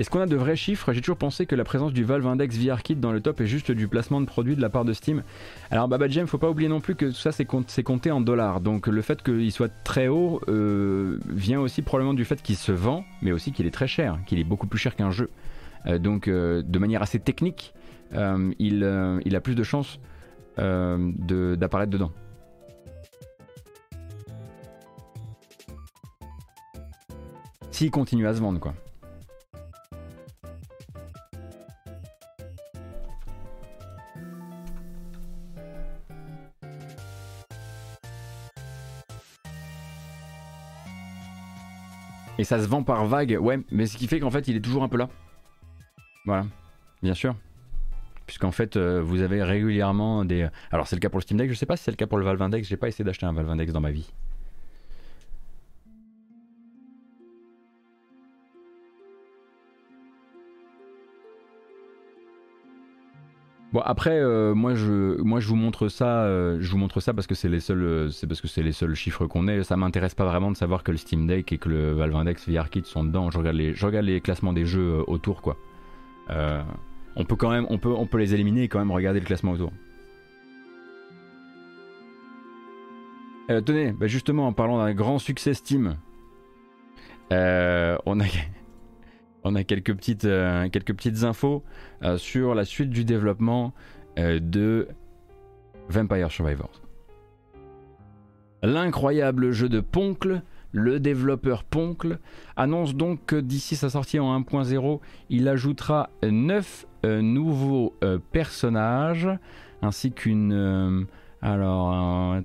Est-ce qu'on a de vrais chiffres? J'ai toujours pensé que la présence du Valve Index VR Kit dans le top est juste du placement de produits de la part de Steam. Alors Baba Jam, faut pas oublier non plus que tout ça c'est compté, en dollars. Donc le fait qu'il soit très haut euh, vient aussi probablement du fait qu'il se vend, mais aussi qu'il est très cher, qu'il est beaucoup plus cher qu'un jeu. Euh, donc euh, de manière assez technique, il, a plus de chances d'apparaître dedans. S'il continue à se vendre quoi. Et ça se vend par vague, ouais, mais ce qui fait qu'en fait il est toujours un peu là. Voilà, bien sûr. Puisqu'en fait euh, vous avez régulièrement des... Alors c'est le cas pour le Steam Deck, je sais pas si c'est le cas pour le Valve Index, j'ai pas essayé d'acheter un Valve Index dans ma vie. Bon après euh, moi je moi je vous montre ça euh, je vous montre ça parce que c'est les seuls euh, c'est parce que c'est les seuls chiffres qu'on ait. Ça m'intéresse pas vraiment de savoir que le Steam Deck et que le Valve Index VR Kit sont dedans. Je regarde les je regarde les classements des jeux autour quoi. On peut quand même on peut on peut les éliminer et quand même regarder le classement autour. Tenez bah justement en parlant d'un grand succès Steam on a on a quelques petites, euh, quelques petites infos euh, sur la suite du développement euh, de Vampire Survivors. L'incroyable jeu de Poncle, le développeur Poncle, annonce donc que d'ici sa sortie en 1.0, il ajoutera 9 nouveaux personnages ainsi qu'une... alors,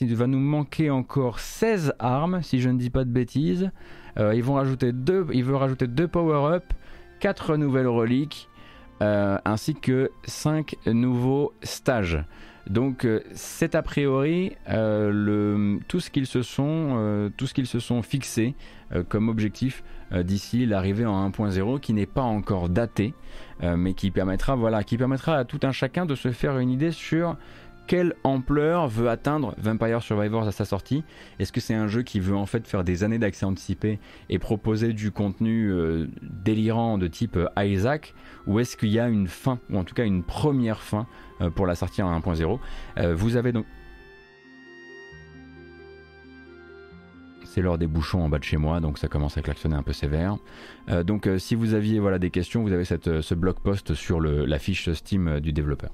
il va nous manquer encore 16 armes, si je ne dis pas de bêtises. Euh, ils vont rajouter deux, il veut rajouter deux power-up, quatre nouvelles reliques, euh, ainsi que cinq nouveaux stages. Donc euh, c'est a priori tout ce qu'ils se sont, fixés comme objectif d'ici l'arrivée en 1.0 qui n'est pas encore daté, mais qui permettra, qui permettra à tout un chacun de se faire une idée sur quelle ampleur veut atteindre Vampire Survivors à sa sortie? Est-ce que c'est un jeu qui veut en fait faire des années d'accès anticipé et proposer du contenu euh, délirant de type euh, Isaac? Ou est-ce qu'il y a une fin, ou en tout cas une première fin euh, pour la sortie en 1.0 Vous avez donc... c'est l'heure des bouchons en bas de chez moi, donc ça commence à klaxonner un peu sévère. donc si vous aviez voilà, des questions, vous avez ce blog post sur la fiche Steam du développeur.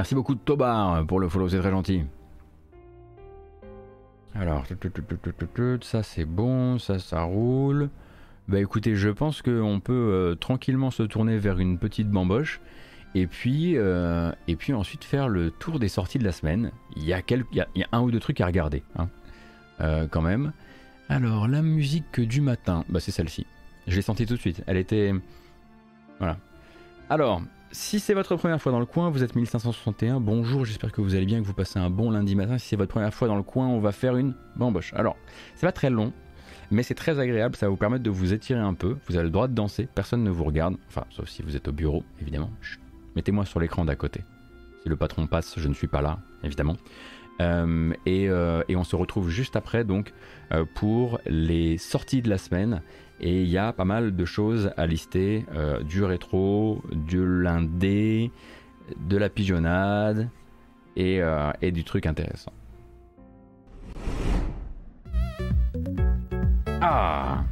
Merci beaucoup Tobar pour le follow, c'est très gentil. Alors, ça c'est bon, ça ça roule. Bah écoutez, je pense qu'on peut euh, tranquillement se tourner vers une petite bamboche et puis, euh, et puis ensuite faire le tour des sorties de la semaine. Il y a, quelques, il y a, un ou deux trucs à regarder hein, euh, quand même. Alors, la musique du matin, bah c'est celle-ci. Je l'ai sentie tout de suite. Elle était... Voilà. Alors, si c'est votre première fois dans le coin, vous êtes 1561, bonjour, j'espère que vous allez bien, que vous passez un bon lundi matin. Si c'est votre première fois dans le coin, on va faire une bamboche. Alors, c'est pas très long, mais c'est très agréable, ça va vous permettre de vous étirer un peu. Vous avez le droit de danser, personne ne vous regarde, enfin, sauf si vous êtes au bureau, évidemment. Mettez-moi sur l'écran d'à côté. Si le patron passe, je ne suis pas là, évidemment. Euh, euh, et, on se retrouve juste après donc euh, pour les sorties de la semaine. Et il y a pas mal de choses à lister du rétro, du l'indé, de la pigeonnade et, et du truc intéressant. Ah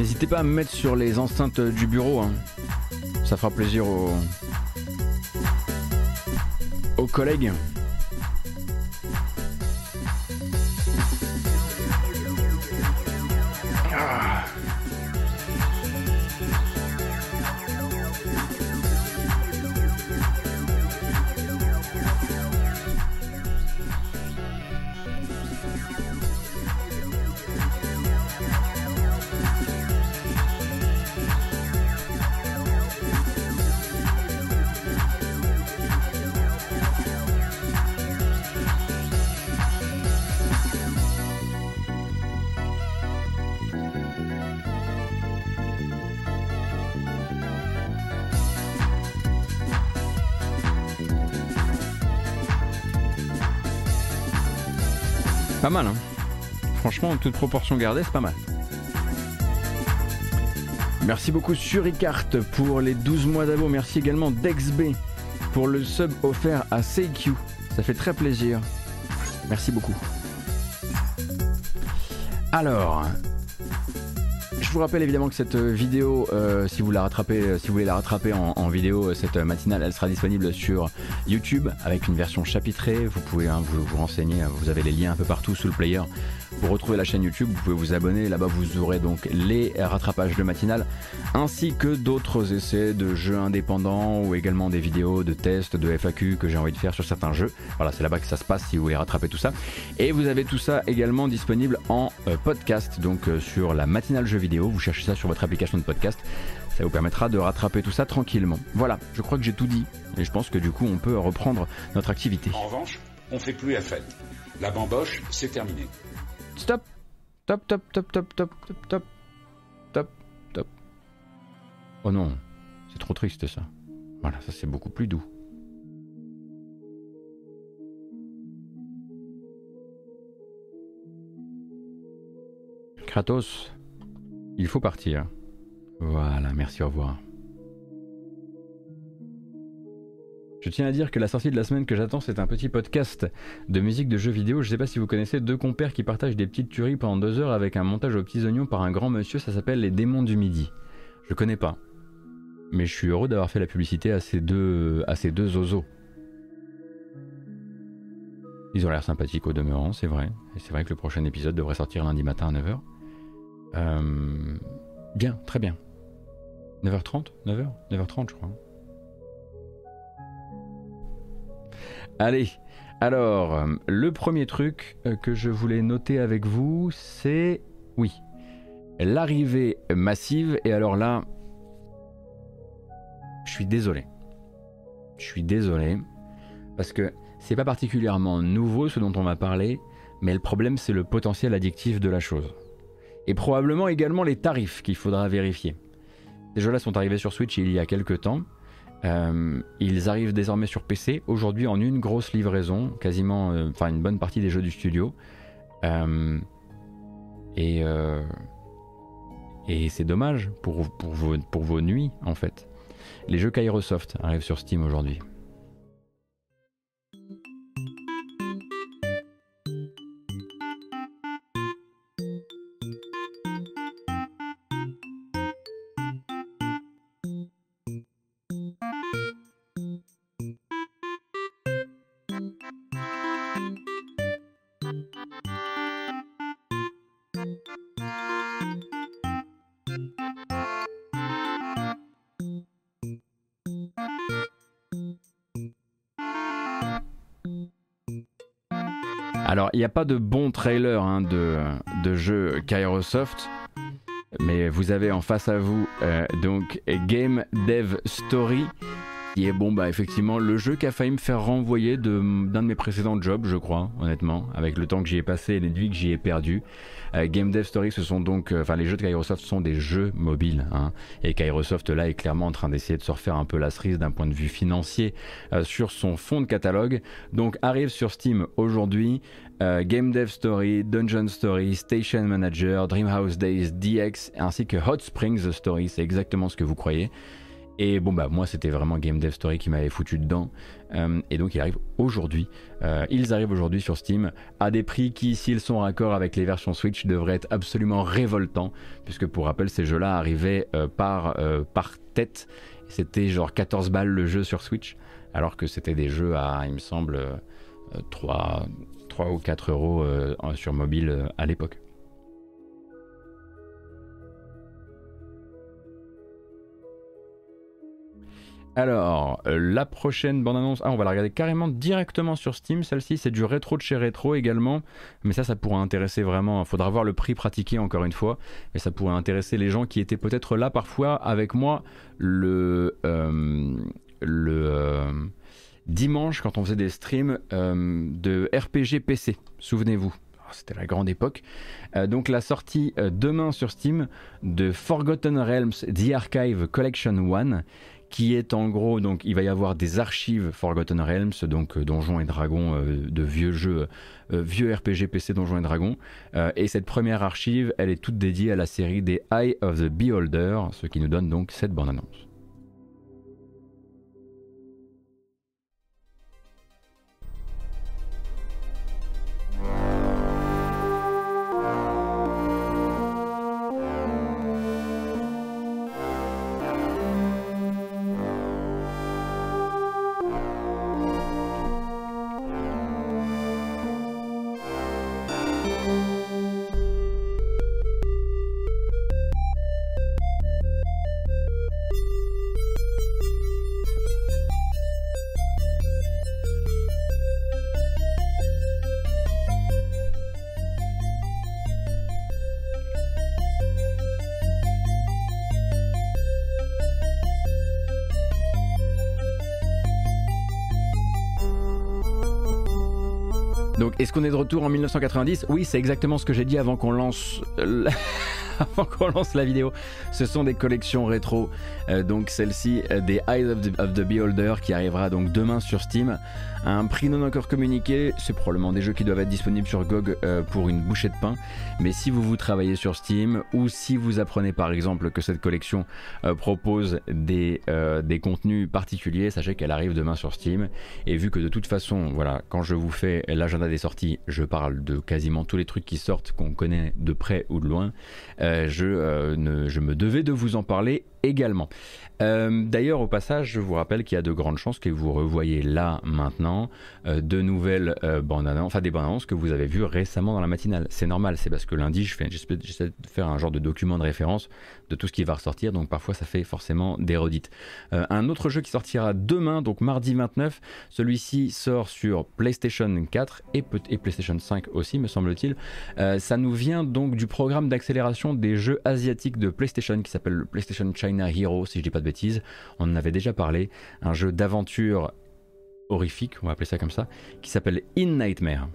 N'hésitez pas à me mettre sur les enceintes du bureau. Hein. Ça fera plaisir aux, aux collègues. Toute proportion gardée, c'est pas mal. Merci beaucoup Suricart pour les 12 mois d'abo. Merci également DexB pour le sub offert à CQ. Ça fait très plaisir. Merci beaucoup. Alors, je vous rappelle évidemment que cette vidéo, euh, si vous la rattrapez, euh, si vous voulez la rattraper en, vidéo, euh, cette matinale, elle sera disponible sur YouTube avec une version chapitrée. Vous pouvez hein, vous, vous renseigner, vous avez les liens un peu partout sous le player pour retrouver la chaîne YouTube, vous pouvez vous abonner. Là-bas, vous aurez donc les rattrapages de matinale ainsi que d'autres essais de jeux indépendants ou également des vidéos de tests, de FAQ que j'ai envie de faire sur certains jeux. Voilà, c'est là-bas que ça se passe si vous voulez rattraper tout ça. Et vous avez tout ça également disponible en euh, podcast, donc euh, sur la matinale jeux vidéo. Vous cherchez ça sur votre application de podcast. Ça vous permettra de rattraper tout ça tranquillement. Voilà, je crois que j'ai tout dit. Et je pense que du coup, on peut reprendre notre activité. En revanche, on fait plus la fête. La bamboche, c'est terminé. Stop Top, top, top, top, top, top, top, top, top. Oh non, c'est trop triste ça. Voilà, ça c'est beaucoup plus doux. Kratos, il faut partir. Voilà, merci, au revoir. Je tiens à dire que la sortie de la semaine que j'attends, c'est un petit podcast de musique de jeux vidéo. Je sais pas si vous connaissez deux compères qui partagent des petites tueries pendant deux heures avec un montage aux petits oignons par un grand monsieur. Ça s'appelle Les Démons du Midi. Je connais pas. Mais je suis heureux d'avoir fait la publicité à ces deux, à ces deux. Ils ont l'air sympathiques au demeurant, c'est vrai. Et c'est vrai que le prochain épisode devrait sortir lundi matin à 9h. Euh, bien, très bien. 9h30 9h 9h30 je crois. Allez, alors, euh, le premier truc euh, que je voulais noter avec vous, c'est, oui, l'arrivée massive. Et alors là, je suis désolé. Je suis désolé. Parce que c'est pas particulièrement nouveau ce dont on va parler, mais le problème c'est le potentiel addictif de la chose. Et probablement également les tarifs qu'il faudra vérifier. Ces jeux-là sont arrivés sur Switch il y a quelques temps. Euh, ils arrivent désormais sur PC, aujourd'hui en une grosse livraison, quasiment, euh, enfin une bonne partie des jeux du studio. Euh, et c'est dommage pour, pour, vos, pour vos nuits en fait. Les jeux Kairosoft arrivent sur Steam aujourd'hui. N'y a pas de bon trailer hein, de, de jeu Kairosoft, mais vous avez en face à vous euh, donc Game Dev Story qui est bon bah effectivement le jeu qui a failli me faire renvoyer d'un de, mes précédents jobs je crois honnêtement avec le temps que j'y ai passé et les nuits que j'y ai perdu euh, Game Dev Story ce sont donc euh, enfin les jeux de Kairosoft sont des jeux mobiles hein, et Kairosoft là est clairement en train d'essayer de se refaire un peu la cerise d'un point de vue financier sur son fond de catalogue. Donc arrive sur Steam aujourd'hui Game Dev Story, Dungeon Story, Station Manager, Dreamhouse Days, DX, ainsi que Hot Springs Story, c'est exactement ce que vous croyez. Et bon bah moi c'était vraiment Game Dev Story qui m'avait foutu dedans. Euh, et donc il arrive aujourd'hui. Euh, ils arrivent aujourd'hui sur Steam à des prix qui, s'ils sont raccord avec les versions Switch, devraient être absolument révoltants. Puisque pour rappel, ces jeux-là arrivaient euh, par, tête. C'était genre 14 balles le jeu sur Switch. Alors que c'était des jeux à, il me semble, 3, 3 ou 4 euros sur mobile à l'époque. Alors, euh, la prochaine bande-annonce, ah, on va la regarder carrément directement sur Steam. Celle-ci, c'est du rétro de chez rétro également. Mais ça, ça pourrait intéresser vraiment. Il faudra voir le prix pratiqué encore une fois. Mais ça pourrait intéresser les gens qui étaient peut-être là parfois avec moi le. le dimanche quand on faisait des streams euh, de RPG PC. Souvenez-vous. Oh, c'était la grande époque. Euh, donc la sortie euh, demain sur Steam de Forgotten Realms The Archive Collection 1 qui est en gros, donc il va y avoir des archives Forgotten Realms, donc Donjons et Dragons, de vieux jeux, vieux RPG PC Donjons et Dragons. et cette première archive, elle est toute dédiée à la série des Eye of the Beholder, ce qui nous donne donc cette bande-annonce. Est-ce qu'on est de retour en 1990 Oui, c'est exactement ce que j'ai dit avant qu'on lance, avant qu'on lance la vidéo. Ce sont des collections rétro. Euh, donc celle-ci, euh, des Eyes of the, Beholder, qui arrivera donc demain sur Steam. Un prix non encore communiqué, c'est probablement des jeux qui doivent être disponibles sur GOG euh, pour une bouchée de pain. Mais si vous vous travaillez sur Steam ou si vous apprenez par exemple que cette collection propose des, des contenus particuliers, sachez qu'elle arrive demain sur Steam. Et vu que de toute façon, voilà, quand je vous fais l'agenda des sorties, je parle de quasiment tous les trucs qui sortent qu'on connaît de près ou de loin. Je, ne, je me devais de vous en parler Euh, d'ailleurs, au passage, je vous rappelle qu'il y a de grandes chances que vous revoyez là, maintenant, euh, de nouvelles euh, bandes annonces, enfin des bandes annonces que vous avez vues récemment dans la matinale. C'est normal, c'est parce que lundi, je fais, j'essaie de faire un genre de document de référence de tout ce qui va ressortir, donc parfois ça fait forcément des redites. un autre jeu qui sortira demain, donc mardi 29, celui-ci sort sur PlayStation 4 et, et PlayStation 5 aussi, me semble-t-il. ça nous vient donc du programme d'accélération des jeux asiatiques de PlayStation qui s'appelle le PlayStation China Hero, si je dis pas de on en avait déjà parlé, un jeu d'aventure horrifique, on va appeler ça comme ça, qui s'appelle In Nightmare.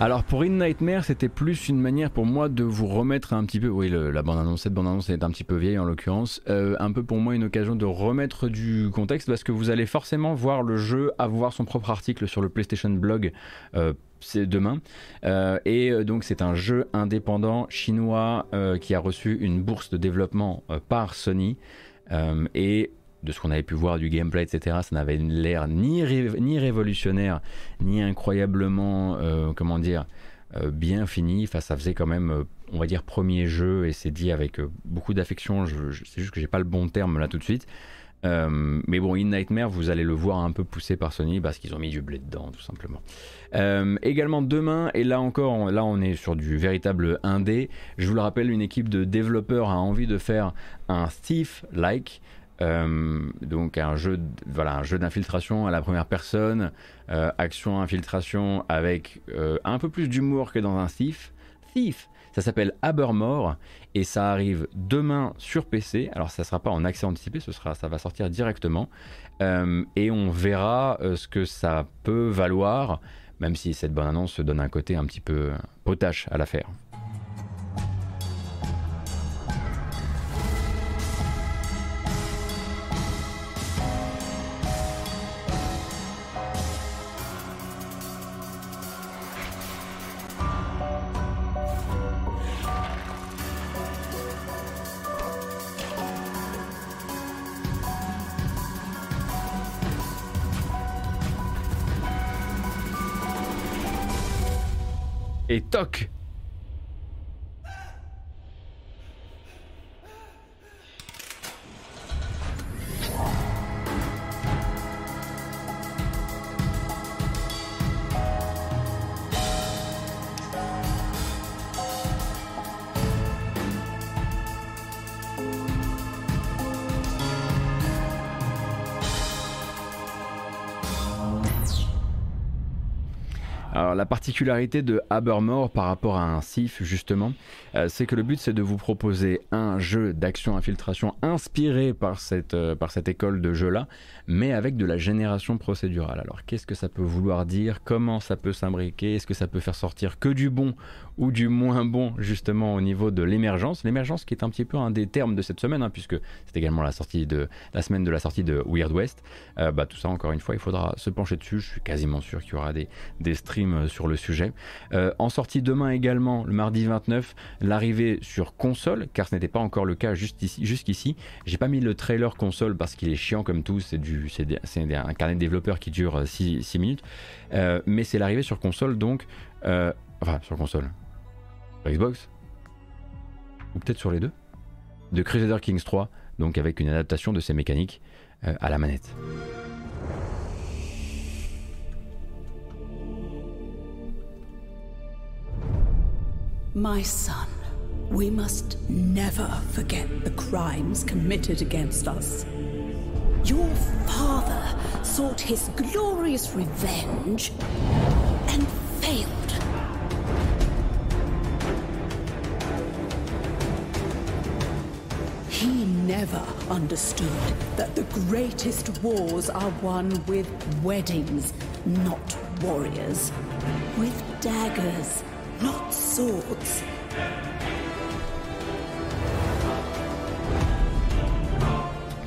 Alors pour In Nightmare, c'était plus une manière pour moi de vous remettre un petit peu. Oui, la bande-annonce, cette bande-annonce est un petit peu vieille en l'occurrence. Euh, un peu pour moi une occasion de remettre du contexte parce que vous allez forcément voir le jeu avoir son propre article sur le PlayStation Blog. Euh, demain. Euh, et donc c'est un jeu indépendant chinois qui a reçu une bourse de développement par Sony. De ce qu'on avait pu voir du gameplay, etc., ça n'avait l'air ni, ni révolutionnaire, ni incroyablement, euh, comment dire, euh, bien fini. Enfin, ça faisait quand même, euh, on va dire, premier jeu, et c'est dit avec beaucoup d'affection. C'est juste que j'ai pas le bon terme là tout de suite. mais bon, In Nightmare, vous allez le voir un peu poussé par Sony parce qu'ils ont mis du blé dedans, tout simplement. également demain, et là encore, là on est sur du véritable indé. Je vous le rappelle, une équipe de développeurs a envie de faire un Thief-like. Euh, donc un jeu, voilà, un jeu d'infiltration à la première personne, euh, action infiltration avec euh, un peu plus d'humour que dans un Thief. Thief, ça s'appelle Abermore et ça arrive demain sur PC. Alors ça sera pas en accès anticipé, ce sera, ça va sortir directement et on verra ce que ça peut valoir, même si cette bonne annonce donne un côté un petit peu potache à l'affaire. Et toc la particularité de Abermore par rapport à un SIF justement, euh, c'est que le but c'est de vous proposer un jeu d'action infiltration inspiré par cette, euh, par cette école de jeu là, mais avec de la génération procédurale. Alors qu'est-ce que ça peut vouloir dire? Comment ça peut s'imbriquer? Est-ce que ça peut faire sortir que du bon ou du moins bon justement au niveau de l'émergence? L'émergence qui est un petit peu un des termes de cette semaine, hein, puisque c'est également la, sortie de, la semaine de la sortie de Weird West. Euh, bah, tout ça encore une fois, il faudra se pencher dessus. Je suis quasiment sûr qu'il y aura des, des streams sur le sujet. Euh, en sortie demain également, le mardi 29, l'arrivée sur console, car ce n'était pas encore le cas jusqu'ici. J'ai pas mis le trailer console parce qu'il est chiant comme tout, c'est un carnet de développeur qui dure 6 minutes, euh, mais c'est l'arrivée sur console donc, euh, enfin sur console, Xbox, ou peut-être sur les deux, de Crusader Kings 3, donc avec une adaptation de ses mécaniques à la manette. My son, we must never forget the crimes committed against us. Your father sought his glorious revenge and failed. He never understood that the greatest wars are won with weddings, not warriors. With daggers,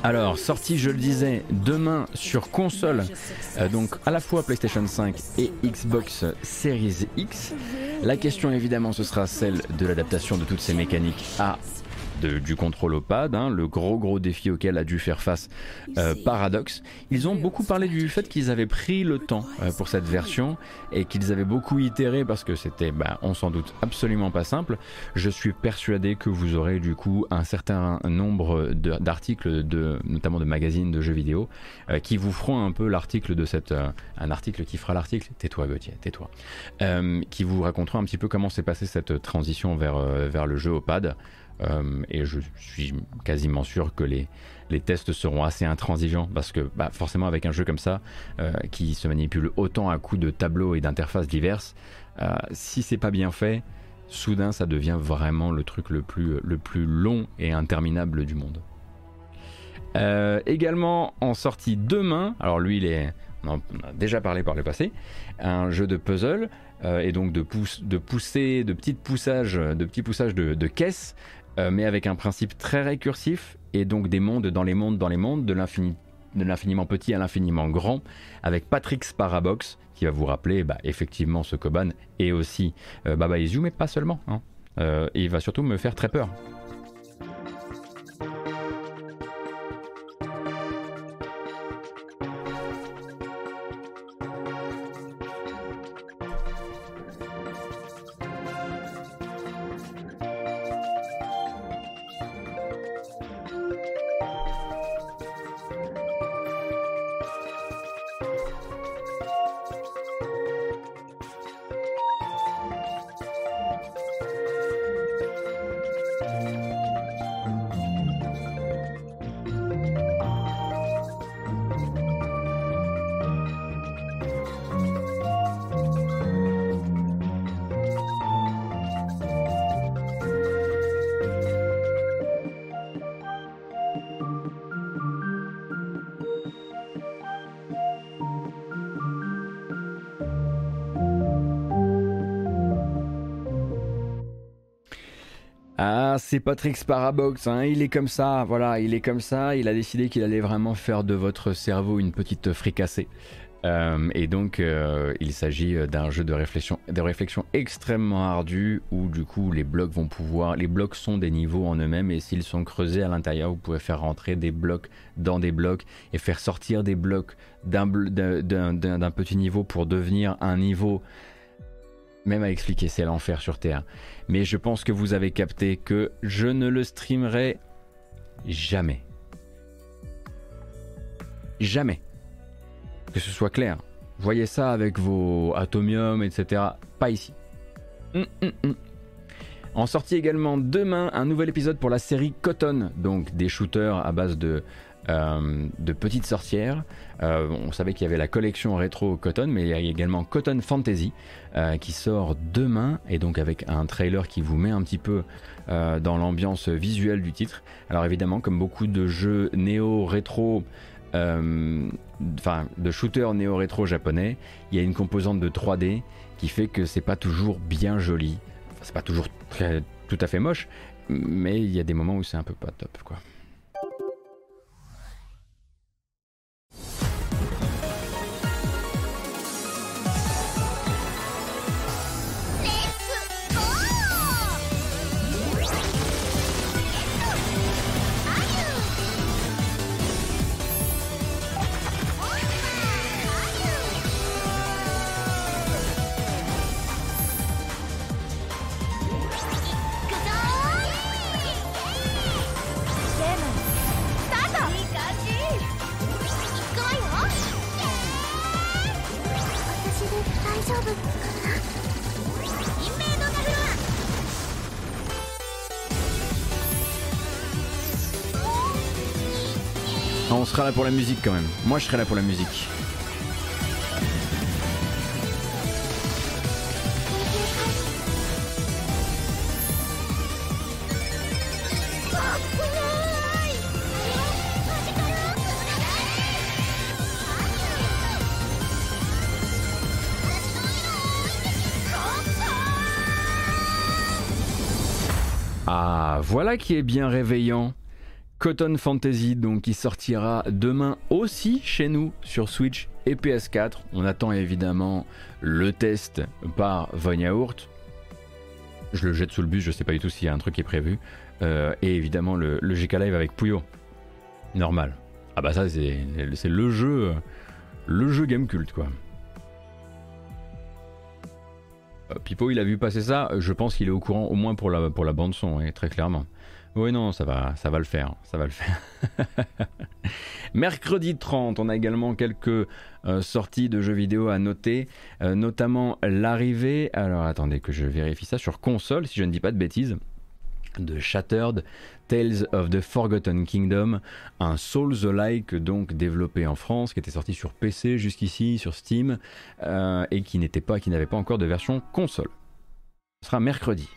Alors, sortie, je le disais, demain sur console, euh, donc à la fois PlayStation 5 et Xbox Series X. La question évidemment, ce sera celle de l'adaptation de toutes ces mécaniques à du contrôle au pad, hein, le gros gros défi auquel a dû faire face euh, Paradox. Ils ont beaucoup parlé du fait qu'ils avaient pris le temps euh, pour cette version et qu'ils avaient beaucoup itéré parce que c'était, bah, on s'en doute, absolument pas simple. Je suis persuadé que vous aurez du coup un certain nombre d'articles, de, notamment de magazines de jeux vidéo, euh, qui vous feront un peu l'article de cette, un article qui fera l'article. Tais-toi Gauthier, tais-toi, qui vous raconteront un petit peu comment s'est passée cette transition vers vers le jeu au pad. Euh, et je suis quasiment sûr que les, les tests seront assez intransigeants parce que bah, forcément avec un jeu comme ça euh, qui se manipule autant à coups de tableaux et d'interfaces diverses, euh, si c'est pas bien fait, soudain ça devient vraiment le truc le plus, le plus long et interminable du monde. également en sortie demain, alors lui il est, on en a déjà parlé par le passé, un jeu de puzzle et donc de, de pousser, de petites poussages, de petits poussages de caisses, mais avec un principe très récursif et donc des mondes dans les mondes dans les mondes, de l'infiniment petit à l'infiniment grand, avec Patrick Sparabox qui va vous rappeler bah, effectivement ce Koban et aussi Baba Is mais pas seulement. Hein. et il va surtout me faire très peur. C'est Patrick Sparabox, hein. il est comme ça, voilà, il est comme ça, il a décidé qu'il allait vraiment faire de votre cerveau une petite fricassée. Euh, et donc, euh, il s'agit d'un jeu de réflexion, de réflexion extrêmement ardu où du coup les blocs vont pouvoir, les blocs sont des niveaux en eux-mêmes et s'ils sont creusés à l'intérieur, vous pouvez faire rentrer des blocs dans des blocs et faire sortir des blocs d'un petit niveau pour devenir un niveau même à expliquer, c'est l'enfer sur Terre. Mais je pense que vous avez capté que je ne le streamerai jamais. Jamais. Que ce soit clair. Voyez ça avec vos Atomium, etc. Pas ici. Hum, hum, hum. En sortie également demain un nouvel épisode pour la série Cotton, donc des shooters à base de euh, de petites sorcières. Euh, on savait qu'il y avait la collection rétro Cotton, mais il y a également Cotton Fantasy euh, qui sort demain et donc avec un trailer qui vous met un petit peu dans l'ambiance visuelle du titre. Alors évidemment, comme beaucoup de jeux néo-rétro, enfin de shooters néo-rétro japonais, il y a une composante de 3D qui fait que c'est pas toujours bien joli. c'est pas toujours tout à fait moche, mais il y a des moments où c'est un peu pas top quoi. Pour la musique quand même. Moi, je serai là pour la musique. Ah, voilà qui est bien réveillant. Cotton Fantasy, donc qui sortira demain aussi chez nous sur Switch et PS4. On attend évidemment le test par Von Yaourt. Je le jette sous le bus, je sais pas du tout s'il y a un truc qui est prévu. Euh, et évidemment le, GK Live avec Puyo. Normal. Ah bah ça c'est le jeu, le jeu game culte quoi. Euh, Pipo il a vu passer ça, je pense qu'il est au courant au moins pour la, pour la bande son, très clairement. Oui, non, ça va, ça va le faire, ça va le faire. Mercredi 30, on a également quelques euh, sorties de jeux vidéo à noter, euh, notamment l'arrivée, alors attendez que je vérifie ça, sur console, si je ne dis pas de bêtises, de Shattered Tales of the Forgotten Kingdom, un Souls-like donc développé en France, qui était sorti sur PC jusqu'ici, sur Steam, euh, et qui n'était pas, qui n'avait pas encore de version console. Ce sera mercredi.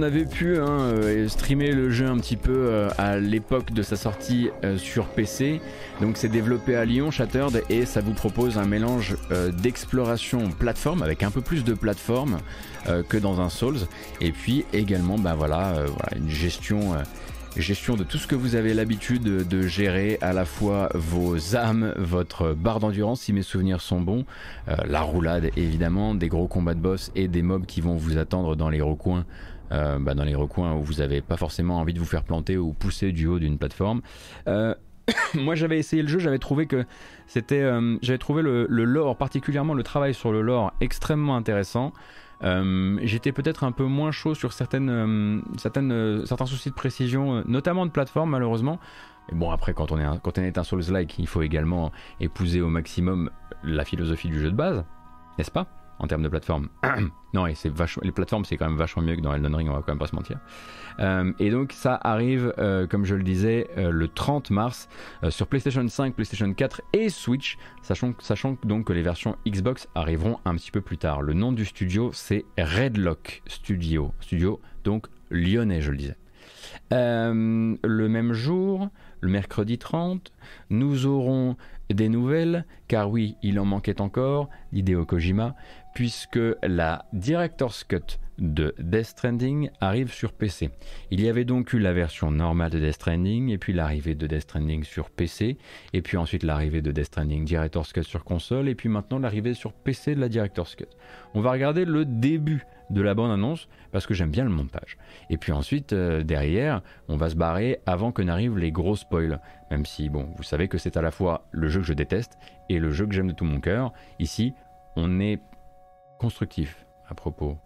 On avait pu hein, euh, streamer le jeu un petit peu euh, à l'époque de sa sortie euh, sur PC. Donc c'est développé à Lyon, Shattered, et ça vous propose un mélange d'exploration plateforme avec un peu plus de plateforme que dans un Souls. Et puis également, bah voilà, une gestion gestion de tout ce que vous avez l'habitude de gérer, à la fois vos âmes, votre barre d'endurance si mes souvenirs sont bons, la roulade évidemment, des gros combats de boss et des mobs qui vont vous attendre dans les recoins. Euh, bah, dans les recoins où vous n'avez pas forcément envie de vous faire planter ou pousser du haut d'une plateforme. Euh, moi j'avais essayé le jeu, j'avais trouvé que c'était, j'avais trouvé le, lore, particulièrement le travail sur le lore extrêmement intéressant. Euh, j'étais peut-être un peu moins chaud sur certaines, euh, euh, certains soucis de précision, notamment de plateforme malheureusement. Mais bon, après, quand on est quand on est un Souls-like, il faut également épouser au maximum la philosophie du jeu de base, n'est-ce pas? En termes de plateforme. non, et c'est les plateformes, c'est quand même vachement mieux que dans Elden Ring, on va quand même pas se mentir. Euh, et donc, ça arrive, euh, comme je le disais, euh, le 30 mars sur PlayStation 5, PlayStation 4 et Switch, sachant, sachant donc que les versions Xbox arriveront un petit peu plus tard. Le nom du studio, c'est Redlock Studio. Studio, donc lyonnais, je le disais. le même jour, le mercredi 30, nous aurons des nouvelles, car oui, il en manquait encore, Hideo Kojima, puisque la Director's Cut de Death Stranding arrive sur PC. Il y avait donc eu la version normale de Death Stranding, et puis l'arrivée de Death Stranding sur PC, et puis ensuite l'arrivée de Death Stranding Director's Cut sur console, et puis maintenant l'arrivée sur PC de la Director's Cut. On va regarder le début de la bande-annonce, parce que j'aime bien le montage. Et puis ensuite, euh, derrière, on va se barrer avant que n'arrivent les gros spoils. Même si, bon, vous savez que c'est à la fois le jeu que je déteste et le jeu que j'aime de tout mon cœur. Ici, on est constructif à propos.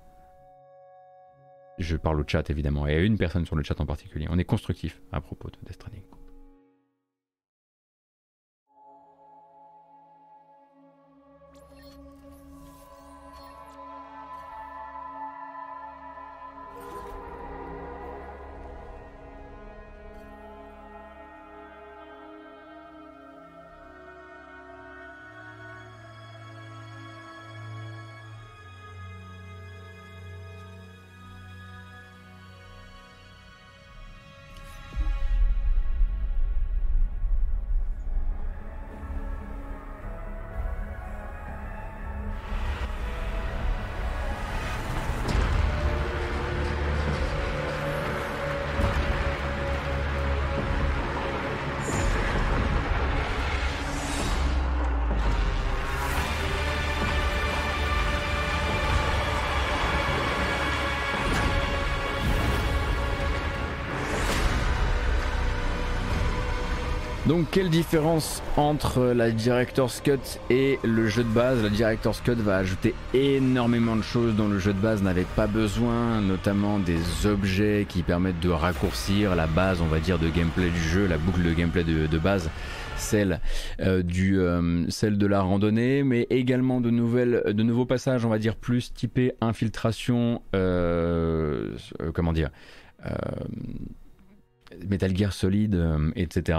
Je parle au chat évidemment, et à une personne sur le chat en particulier. On est constructif à propos de Death Stranding. Donc quelle différence entre la Director's Cut et le jeu de base? La Director's Cut va ajouter énormément de choses dont le jeu de base n'avait pas besoin, notamment des objets qui permettent de raccourcir la base, on va dire, de gameplay du jeu, la boucle de gameplay de, base, celle, euh, euh, celle de la randonnée, mais également de, nouvelles, de nouveaux passages, on va dire, plus typés infiltration, euh, comment dire Metal Gear Solid, euh, etc.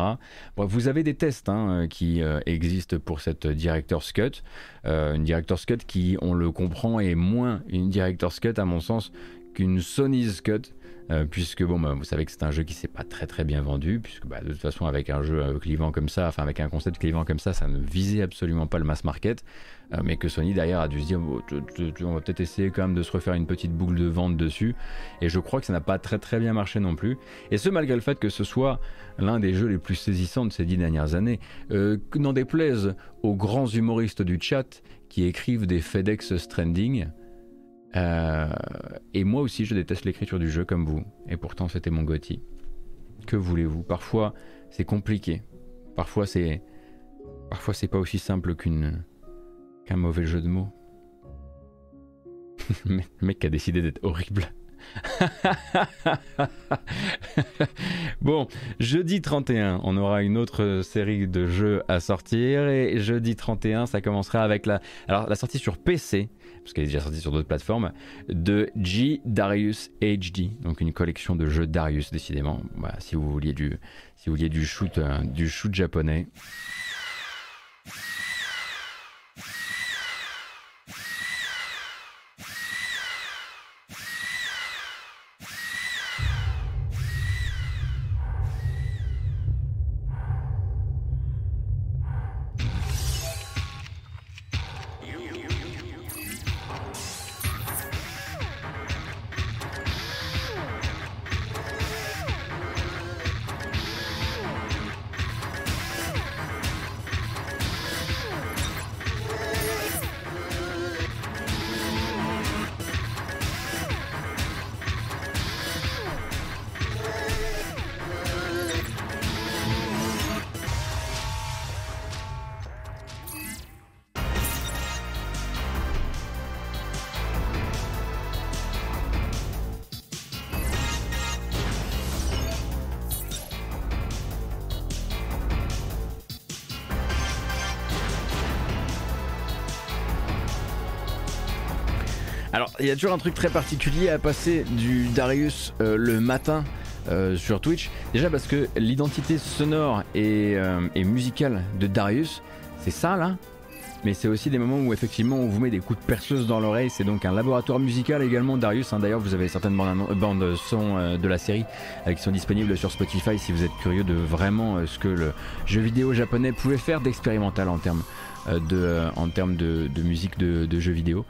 vous avez des tests hein, euh, qui euh, existent pour cette Director's Cut. une Director's Cut qui, on le comprend, est moins une Director's Cut à mon sens qu'une Sony's Cut. Puisque bon, bah, vous savez que c'est un jeu qui s'est pas très très bien vendu, puisque bah, de toute façon avec un jeu clivant comme ça, enfin avec un concept clivant comme ça, ça ne visait absolument pas le mass market. Euh, mais que Sony derrière a dû se dire on va peut-être essayer quand même de se refaire une petite boucle de vente dessus et je crois que ça n'a pas très très bien marché non plus et ce malgré le fait que ce soit l'un des jeux les plus saisissants de ces dix dernières années euh, n'en déplaise aux grands humoristes du chat qui écrivent des FedEx Stranding euh, et moi aussi je déteste l'écriture du jeu comme vous. Et pourtant c'était mon Gotti que voulez-vous? Parfois c'est compliqué. Parfois c'est parfois c'est pas aussi simple qu'une qu'un mauvais jeu de mots. le mec a décidé d'être horrible. bon, jeudi 31, on aura une autre série de jeux à sortir. Et jeudi 31, ça commencera avec la, alors la sortie sur PC, parce qu'elle est déjà sortie sur d'autres plateformes, de G Darius HD, donc une collection de jeux Darius décidément. Voilà, si vous vouliez du, euh, du shoot japonais. A toujours un truc très particulier à passer du Darius euh, le matin euh, sur Twitch. Déjà parce que l'identité sonore et, euh, et musicale de Darius, c'est ça là. Mais c'est aussi des moments où effectivement on vous met des coups de perceuse dans l'oreille. C'est donc un laboratoire musical également, Darius. hein. D'ailleurs, vous avez certaines bandes, son de la série qui sont disponibles sur Spotify si vous êtes curieux de vraiment ce que le jeu vidéo japonais pouvait faire d'expérimental en termes de, en termes de, de musique de, de jeux vidéo.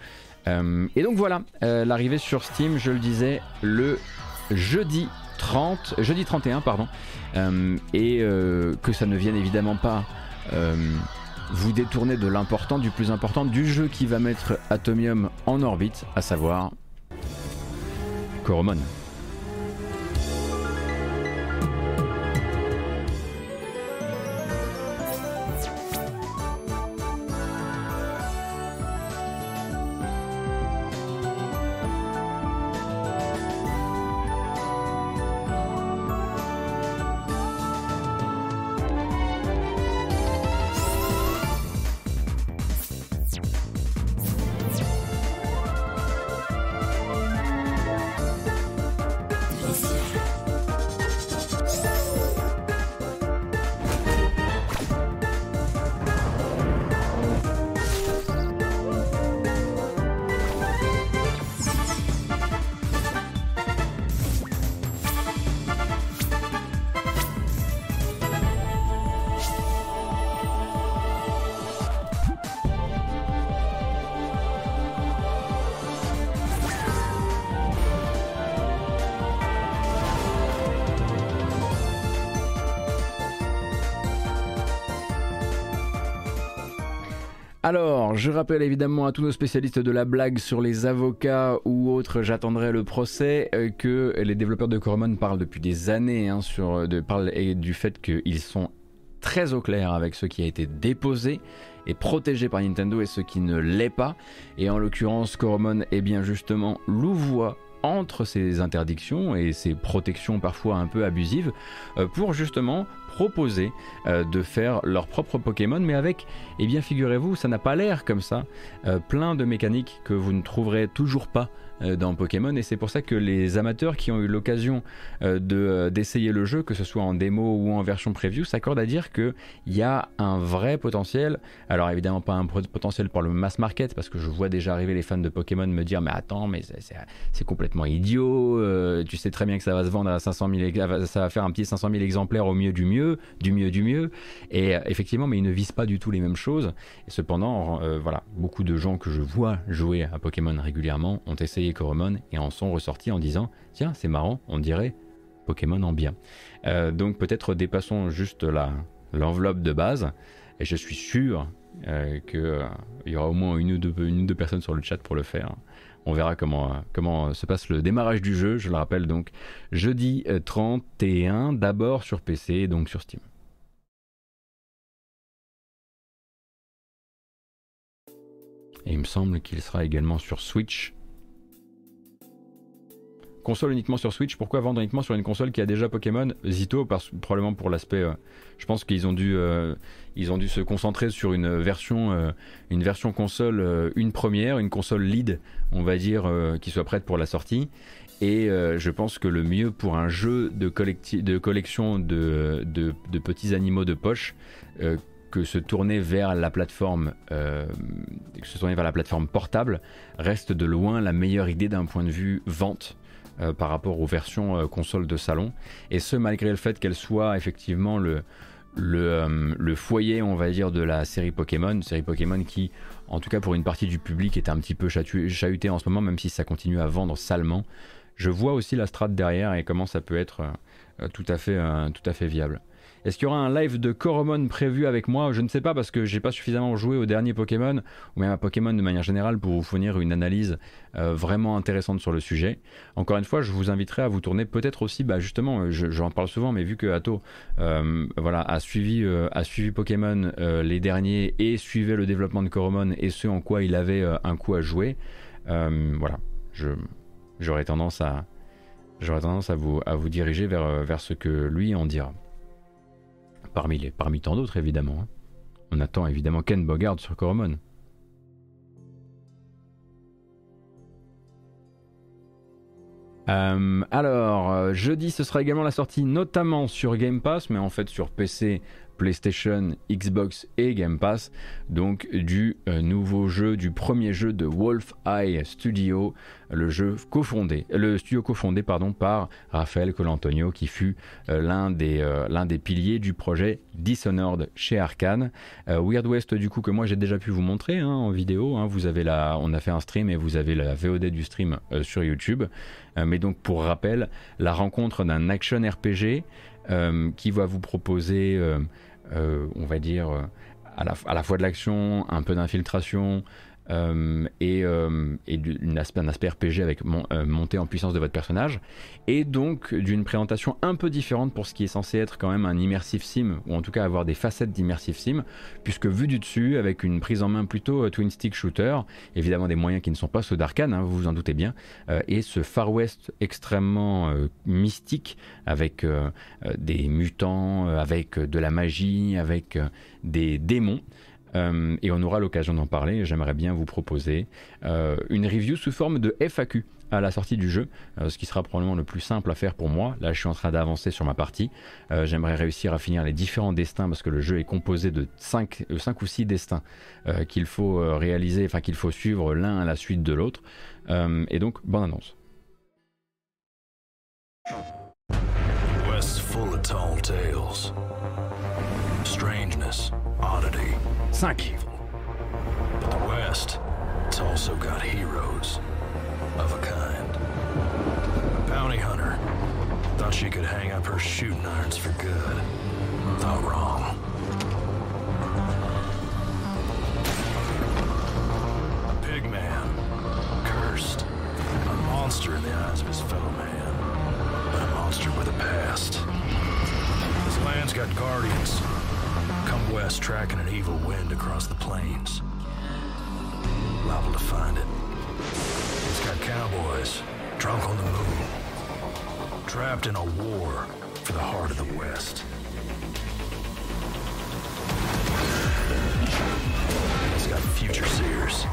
Euh, et donc voilà, euh, l'arrivée sur Steam, je le disais, le jeudi 30, jeudi 31, pardon, Euh, et que ça ne vienne évidemment pas vous détourner de l'important, du plus important, du jeu qui va mettre Atomium en orbite, à savoir Coromon. Je rappelle évidemment à tous nos spécialistes de la blague sur les avocats ou autres, j'attendrai le procès, euh, que les développeurs de Coromon parlent depuis des années hein, et du fait qu'ils sont très au clair avec ce qui a été déposé et protégé par Nintendo et ce qui ne l'est pas. Et en l'occurrence, Coromon est bien justement louvoie entre ces interdictions et ces protections parfois un peu abusives euh, pour justement proposer euh, de faire leur propre Pokémon. Mais avec, eh bien figurez-vous, ça n'a pas l'air comme ça, euh, plein de mécaniques que vous ne trouverez toujours pas dans Pokémon et c'est pour ça que les amateurs qui ont eu l'occasion euh, de, euh, d'essayer le jeu, que ce soit en démo ou en version preview, s'accordent à dire qu'il y a un vrai potentiel. Alors évidemment pas un pot- potentiel pour le mass market parce que je vois déjà arriver les fans de Pokémon me dire mais attends mais c'est, complètement idiot, euh, tu sais très bien que ça va se vendre à 500 000, ex- ça va faire un petit 500 000 exemplaires au mieux du mieux, du mieux du mieux. Et euh, effectivement mais ils ne visent pas du tout les mêmes choses. Cependant euh, voilà beaucoup de gens que je vois jouer à Pokémon régulièrement ont essayé Coromon et en sont ressortis en disant tiens c'est marrant on dirait Pokémon en bien. Euh, donc peut-être dépassons juste l'enveloppe de base et je suis sûr euh, qu'il y aura au moins une ou, deux, une ou deux personnes sur le chat pour le faire. On verra comment, euh, comment se passe le démarrage du jeu, je le rappelle donc jeudi euh, 31, d'abord sur PC donc sur Steam. Et il me semble qu'il sera également sur Switch. Console uniquement sur Switch, pourquoi vendre uniquement sur une console qui a déjà Pokémon Zito, parce, probablement pour l'aspect. euh, je pense qu'ils ont, dû, euh, ont dû se concentrer sur une version, euh, une version console, une première, une console lead, on va dire, qui soit prête pour la sortie. Et je pense que le mieux pour un jeu de, de collection de, de- petits animaux de poche, que se tourner vers la plateforme, que se tourner vers la plateforme portable, reste de loin la meilleure idée d'un point de vue vente. Euh, par rapport aux versions euh, console de salon, et ce malgré le fait qu'elle soit effectivement euh, le foyer, on va dire, de la série Pokémon, série Pokémon qui, en tout cas pour une partie du public, est un petit peu chahutée en ce moment, même si ça continue à vendre salement. Je vois aussi la strate derrière et comment ça peut être euh, tout à fait viable. Est-ce qu'il y aura un live de Coromon prévu avec moi? Je ne sais pas parce que j'ai pas suffisamment joué au dernier Pokémon ou même à Pokémon de manière générale pour vous fournir une analyse euh, vraiment intéressante sur le sujet. Encore une fois, je vous inviterai à vous tourner peut-être aussi, bah justement, euh, je- j'en parle souvent, mais vu que Atto euh, voilà, a, suivi, euh, suivi Pokémon les derniers et suivait le développement de Coromon et ce en quoi il avait un coup à jouer, voilà, j'aurais tendance à, vous, diriger vers, vers ce que lui en dira parmi, tant d'autres évidemment. Hein. On attend évidemment Ken Bogard sur Coromon. Euh, alors, euh, jeudi, ce sera également la sortie notamment sur Game Pass, mais en fait sur PC, PlayStation, Xbox et Game Pass, donc du euh, nouveau jeu, du premier jeu de Wolf Eye Studio, le jeu cofondé, le studio cofondé pardon par Raphaël Colantonio qui fut euh, l'un des euh, des piliers du projet Dishonored chez Arkane. Weird West du coup que moi j'ai déjà pu vous montrer hein, en vidéo, hein. vous avez la, on a fait un stream et vous avez la VOD du stream sur YouTube. mais donc pour rappel, la rencontre d'un action RPG qui va vous proposer on va dire, euh, à la fois de l'action, un peu d'infiltration, euh, et, euh, et un aspect RPG avec euh, montée en puissance de votre personnage, et donc d'une présentation un peu différente pour ce qui est censé être quand même un immersive sim, ou en tout cas avoir des facettes d'immersive sim, puisque vu du dessus, avec une prise en main plutôt twin stick shooter, évidemment des moyens qui ne sont pas ceux d'Arkane, hein, vous vous en doutez bien, et ce Far West extrêmement mystique, avec des mutants, avec de la magie, avec des démons. Euh, et on aura l'occasion d'en parler. J'aimerais bien vous proposer euh, une review sous forme de FAQ à la sortie du jeu, euh, ce qui sera probablement le plus simple à faire pour moi. Là, je suis en train d'avancer sur ma partie. J'aimerais réussir à finir les différents destins parce que le jeu est composé de 5, 5 ou 6 destins qu'il faut réaliser, enfin qu'il faut suivre l'un à la suite de l'autre. et donc, bonne annonce. full of tall tales. Strangeness, oddity. 5. Evil. But the West, it's also got heroes. Of a kind. A bounty hunter. Thought she could hang up her shooting irons for good. Thought wrong. A pig man. Cursed. A monster in the eyes of his fellow man. But a monster with a past. This land's got guardians. West, tracking an evil wind across the plains. Liable to find it. It's got cowboys, drunk on the moon. Trapped in a war for the heart of the West. It's got future seers,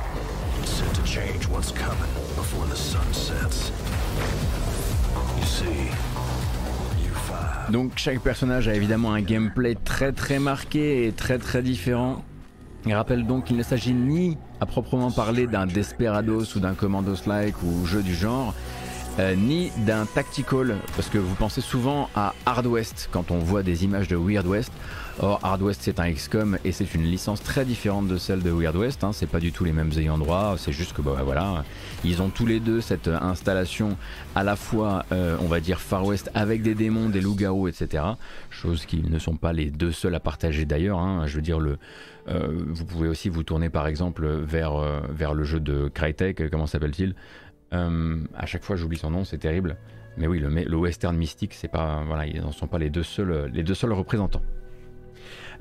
set to change what's coming before the sun sets. You see, Donc chaque personnage a évidemment un gameplay très très marqué et très très différent. Il rappelle donc qu'il ne s'agit ni à proprement parler d'un Desperados ou d'un Commandos-like ou jeu du genre, euh, ni d'un tactical, parce que vous pensez souvent à Hard West quand on voit des images de Weird West. Or, Hard West c'est un XCOM et c'est une licence très différente de celle de Weird West. Hein. C'est pas du tout les mêmes ayants droit. C'est juste que bah, voilà, ils ont tous les deux cette installation à la fois, euh, on va dire Far West avec des démons, des loups-garous, etc. Chose qui ne sont pas les deux seuls à partager d'ailleurs. Hein. Je veux dire le, euh, vous pouvez aussi vous tourner par exemple vers, vers le jeu de Crytek, comment s'appelle-t-il? Euh, à chaque fois, j'oublie son nom, c'est terrible. Mais oui, le, le western mystique, c'est pas, voilà, ils n'en sont pas les deux seuls, les deux seuls représentants.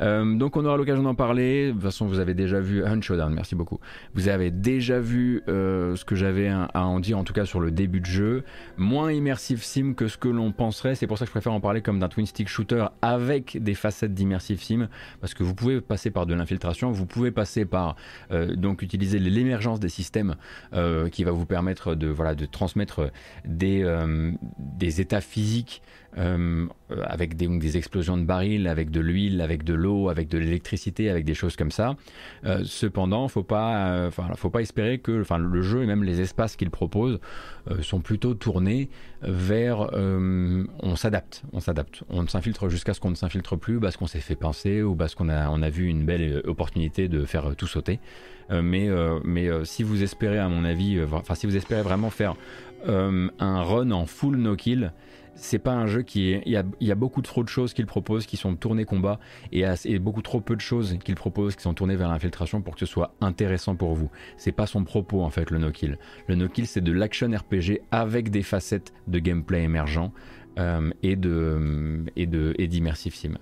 Euh, donc on aura l'occasion d'en parler. De toute façon, vous avez déjà vu Un Showdown, merci beaucoup. Vous avez déjà vu euh, ce que j'avais à en dire, en tout cas sur le début de jeu. Moins immersive sim que ce que l'on penserait. C'est pour ça que je préfère en parler comme d'un twin stick shooter avec des facettes d'immersive sim, parce que vous pouvez passer par de l'infiltration, vous pouvez passer par euh, donc utiliser l'émergence des systèmes qui va vous permettre de voilà de transmettre des états physiques avec des, explosions de barils, avec de l'huile, avec de l'eau, avec de l'électricité, avec des choses comme ça. Euh, cependant, faut pas, euh, faut pas espérer que, le jeu et même les espaces qu'il propose sont plutôt tournés vers, on s'adapte, on s'adapte, on s'infiltre jusqu'à ce qu'on ne s'infiltre plus, parce qu'on s'est fait pincer ou parce qu'on a, vu une belle opportunité de faire tout sauter. mais, mais si vous espérez, à mon avis, enfin, si vous espérez vraiment faire un run en full no kill c'est pas un jeu qui. Il y a, beaucoup trop de choses qu'il propose qui sont tournées combat et, beaucoup trop peu de choses qu'il propose qui sont tournées vers l'infiltration pour que ce soit intéressant pour vous. C'est pas son propos en fait le no-kill. Le no-kill c'est de l'action RPG avec des facettes de gameplay émergent euh, et de et de et d'immersive sim.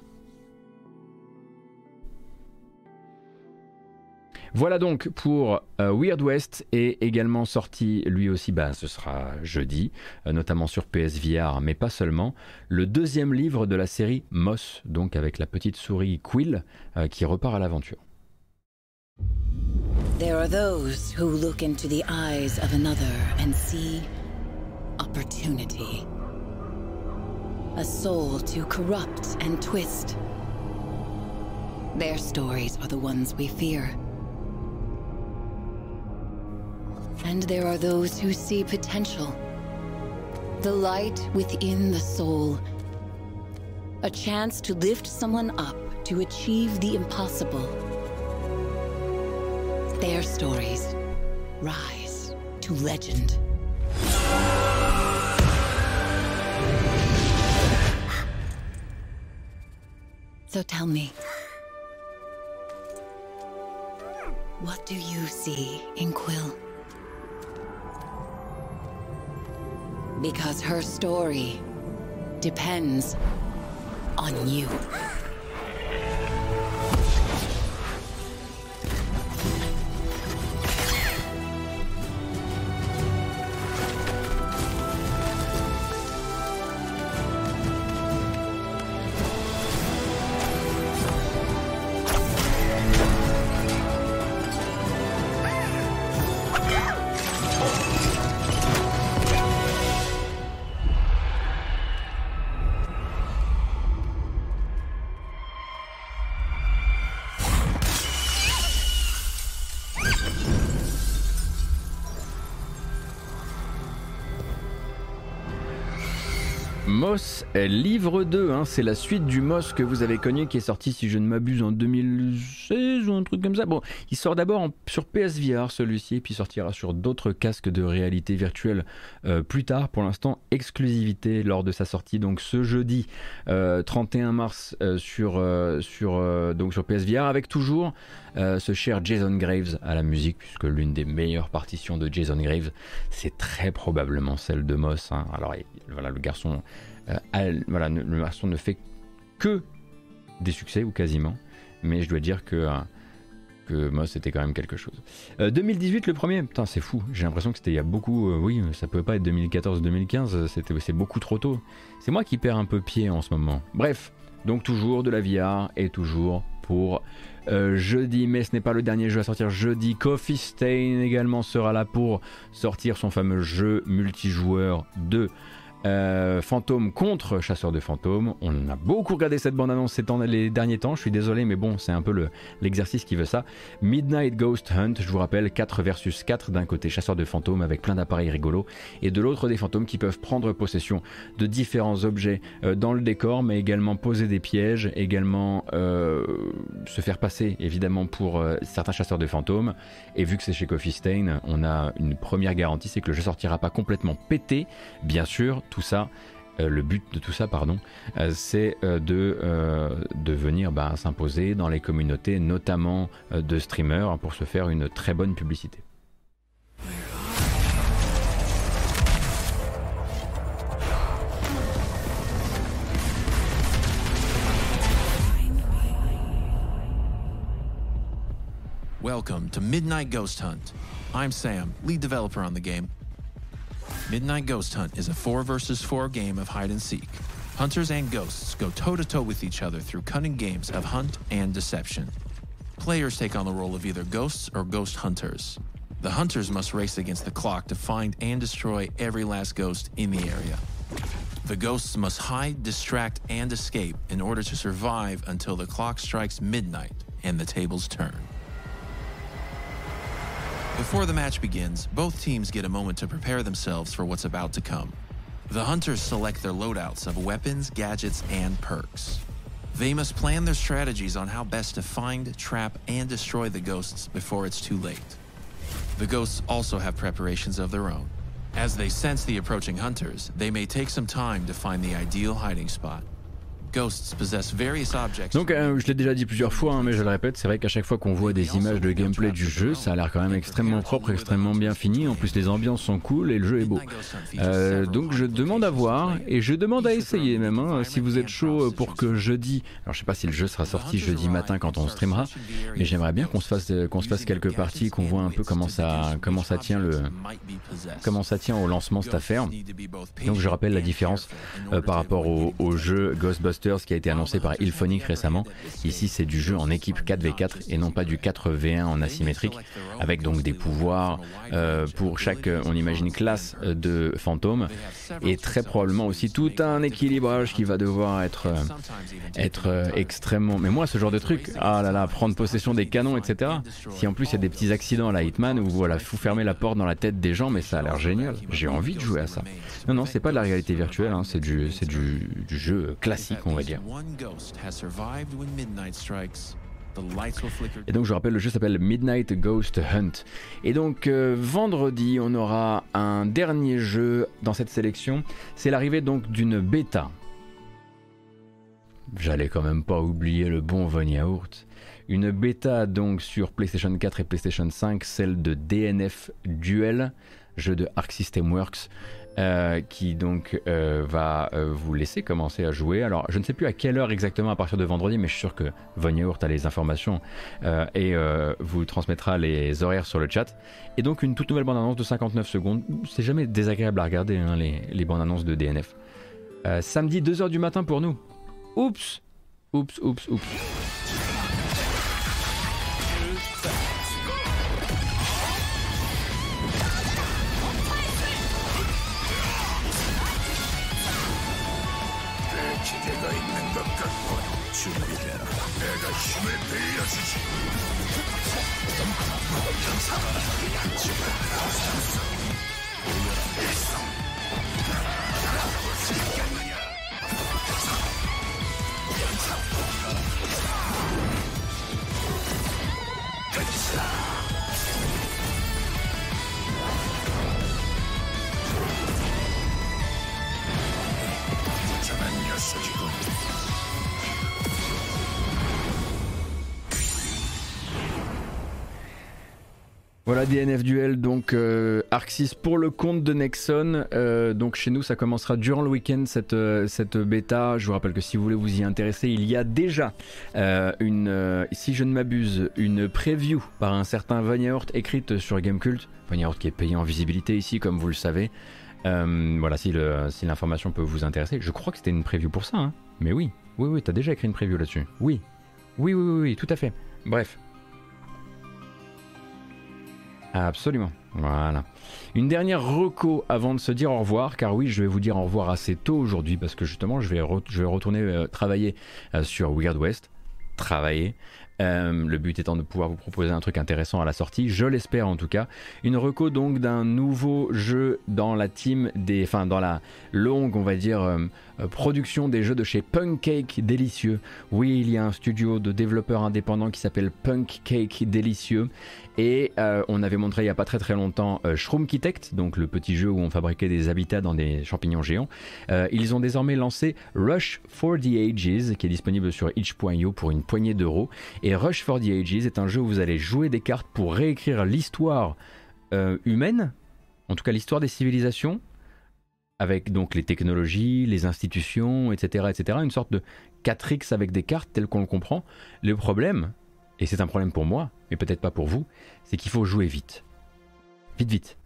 Voilà donc pour euh, Weird West et également sorti lui aussi, bah, ce sera jeudi, euh, notamment sur PSVR, mais pas seulement, le deuxième livre de la série Moss, donc avec la petite souris Quill euh, qui repart à l'aventure. There are those who look into the eyes of another and see opportunity. A soul to corrupt and twist. Their stories are the ones we fear. And there are those who see potential. The light within the soul. A chance to lift someone up to achieve the impossible. Their stories rise to legend. So tell me, what do you see in Quill? Because her story depends on you. Moss livre 2, hein, c'est la suite du Moss que vous avez connu qui est sorti si je ne m'abuse en 2016 ou un truc comme ça. Bon, il sort d'abord sur PSVR celui-ci, puis sortira sur d'autres casques de réalité virtuelle euh, plus tard. Pour l'instant, exclusivité lors de sa sortie, donc ce jeudi euh, 31 mars euh, sur, euh, sur, euh, donc sur PSVR avec toujours ce cher Jason Graves à la musique, puisque l'une des meilleures partitions de Jason Graves, c'est très probablement celle de Moss. hein. Alors il- voilà, le garçon, euh, le garçon ne fait que des succès ou quasiment, mais je dois dire que euh, que Moss était quand même quelque chose. Euh, 2018 le premier, putain c'est fou. J'ai l'impression que c'était il y a beaucoup. euh, oui, ça peut pas être 2014-2015. euh, C'était c'est beaucoup trop tôt. C'est moi qui perds un peu pied en ce moment. Bref, donc toujours de la VR et toujours pour euh, jeudi, mais ce n'est pas le dernier jeu à sortir jeudi. Coffee Stain également sera là pour sortir son fameux jeu multijoueur de euh, fantôme contre chasseur de fantômes. On a beaucoup regardé cette bande-annonce ces les derniers temps. Je suis désolé, mais bon, c'est un peu le- l'exercice qui veut ça. Midnight Ghost Hunt, je vous rappelle, 4 versus 4 d'un côté chasseur de fantômes avec plein d'appareils rigolos et de l'autre des fantômes qui peuvent prendre possession de différents objets euh, dans le décor, mais également poser des pièges, également euh, se faire passer évidemment pour euh, certains chasseurs de fantômes. Et vu que c'est chez Coffee Stain, on a une première garantie, c'est que le jeu sortira pas complètement pété, bien sûr. Tout ça, euh, le but de tout ça, pardon, euh, c'est euh, de, de venir bah, s'imposer dans les communautés, notamment de streamers, pour se faire une très bonne publicité. Welcome to Midnight Ghost Hunt. I'm Sam, lead developer on the game. Midnight Ghost Hunt is a 4 versus 4 game of hide and seek. Hunters and ghosts go toe to toe with each other through cunning games of hunt and deception. Players take on the role of either ghosts or ghost hunters. The hunters must race against the clock to find and destroy every last ghost in the area. The ghosts must hide, distract, and escape in order to survive until the clock strikes midnight and the tables turn. Before the match begins, both teams get a moment to prepare themselves for what's about to come. The hunters select their loadouts of weapons, gadgets, and perks. They must plan their strategies on how best to find, trap, and destroy the ghosts before it's too late. The ghosts also have preparations of their own. As they sense the approaching hunters, they may take some time to find the ideal hiding spot. Donc euh, je l'ai déjà dit plusieurs fois, hein, mais je le répète, c'est vrai qu'à chaque fois qu'on voit des images de gameplay du jeu, ça a l'air quand même extrêmement propre, extrêmement bien fini. En plus les ambiances sont cool et le jeu est beau. Euh, donc je demande à voir et je demande à essayer même. hein, si vous êtes chaud pour que jeudi, alors je sais pas si le jeu sera sorti jeudi matin quand on streamera, mais j'aimerais bien qu'on se fasse qu'on se fasse quelques parties, qu'on voit un peu comment ça comment ça tient le comment ça tient au lancement cette affaire. Donc je rappelle la différence euh, par rapport au jeu Ghostbusters Masters qui a été annoncé par Ilphonic récemment. Ici, c'est du jeu en équipe 4v4 et non pas du 4v1 en asymétrique, avec donc des pouvoirs euh, pour chaque, on imagine, classe de fantômes et très probablement aussi tout un équilibrage qui va devoir être, euh, euh, extrêmement. Mais moi, ce genre de truc, ah là là, prendre possession des canons, etc. Si en plus il y a des petits accidents à la Hitman où voilà, vous fermez la porte dans la tête des gens, mais ça a l'air génial. J'ai envie de jouer à ça. Non, non, c'est pas de la réalité virtuelle, hein, c'est du, c'est du, jeu classique, on va dire. Et donc je rappelle, le jeu s'appelle Midnight Ghost Hunt. Et donc euh, vendredi, on aura un dernier jeu dans cette sélection. C'est l'arrivée donc d'une bêta. J'allais quand même pas oublier le bon Von Yaourt. Une bêta donc sur PlayStation 4 et PlayStation 5, celle de DNF Duel, jeu de Arc System Works. Euh, qui donc euh, va euh, vous laisser commencer à jouer. Alors, je ne sais plus à quelle heure exactement à partir de vendredi, mais je suis sûr que Von Yaourt a les informations et vous transmettra les horaires sur le chat. Et donc, une toute nouvelle bande-annonce de 59 secondes. C'est jamais désagréable à regarder, hein, les, les bandes-annonces de DNF. samedi, 2h du matin pour nous. Oups Oups, oups, oups. 들려주지 잠깐만 녀석이군. Voilà DNF Duel, donc euh, Arc 6 pour le compte de Nexon. Euh, donc chez nous, ça commencera durant le week-end cette, euh, cette bêta. Je vous rappelle que si vous voulez vous y intéresser, il y a déjà une, si je ne m'abuse, une preview par un certain Vanyahort écrite sur Gamecult. Vanyahort qui est payé en visibilité ici, comme vous le savez. voilà, si l'information peut vous intéresser. Je crois que c'était une preview pour ça, hein. mais oui, oui, oui, t'as déjà écrit une preview là-dessus. Oui. oui, oui, oui, oui, tout à fait. Bref, Absolument. Voilà. Une dernière reco avant de se dire au revoir, car oui, je vais vous dire au revoir assez tôt aujourd'hui parce que justement, je vais, je vais retourner euh, travailler euh, sur Weird West. Travailler. Euh, le but étant de pouvoir vous proposer un truc intéressant à la sortie, je l'espère en tout cas. Une reco donc d'un nouveau jeu dans la team des, dans la longue, on va dire, production des jeux de chez Cake Délicieux. Oui, il y a un studio de développeurs indépendants qui s'appelle Cake Délicieux et on avait montré il n'y a pas très très longtemps euh, Shroomkitect, donc le petit jeu où on fabriquait des habitats dans des champignons géants. ils ont désormais lancé Rush for the Ages, qui est disponible sur itch.io pour une poignée d'euros. Et Rush for the Ages est un jeu où vous allez jouer des cartes pour réécrire l'histoire euh, humaine, en tout cas l'histoire des civilisations, avec donc les technologies, les institutions, etc., etc. Une sorte de 4X avec des cartes tel qu'on le comprend. Le problème, et c'est un problème pour moi, mais peut-être pas pour vous, c'est qu'il faut jouer vite. Vite, vite.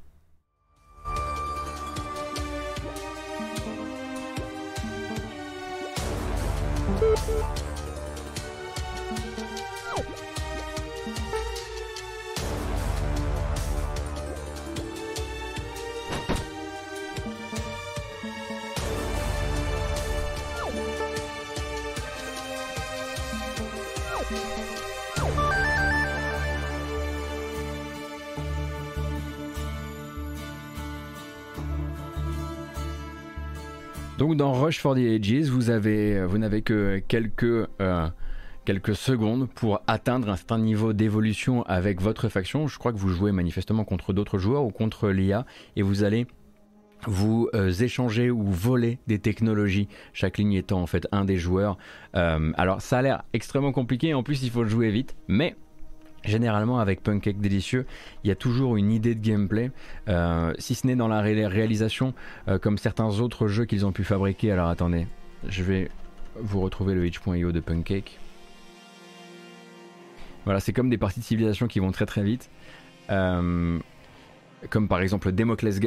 Donc dans Rush for the Ages, vous avez, vous n'avez que quelques euh, quelques secondes pour atteindre un certain niveau d'évolution avec votre faction. Je crois que vous jouez manifestement contre d'autres joueurs ou contre l'IA et vous allez vous euh, échanger ou voler des technologies, chaque ligne étant en fait un des joueurs. Euh, alors ça a l'air extrêmement compliqué, en plus il faut jouer vite, mais Généralement avec Pancake Délicieux, il y a toujours une idée de gameplay, euh, si ce n'est dans la réalisation, euh, comme certains autres jeux qu'ils ont pu fabriquer. Alors attendez, je vais vous retrouver le itch.io de Pancake. Voilà, c'est comme des parties de civilisation qui vont très très vite. Euh, comme par exemple Damocles,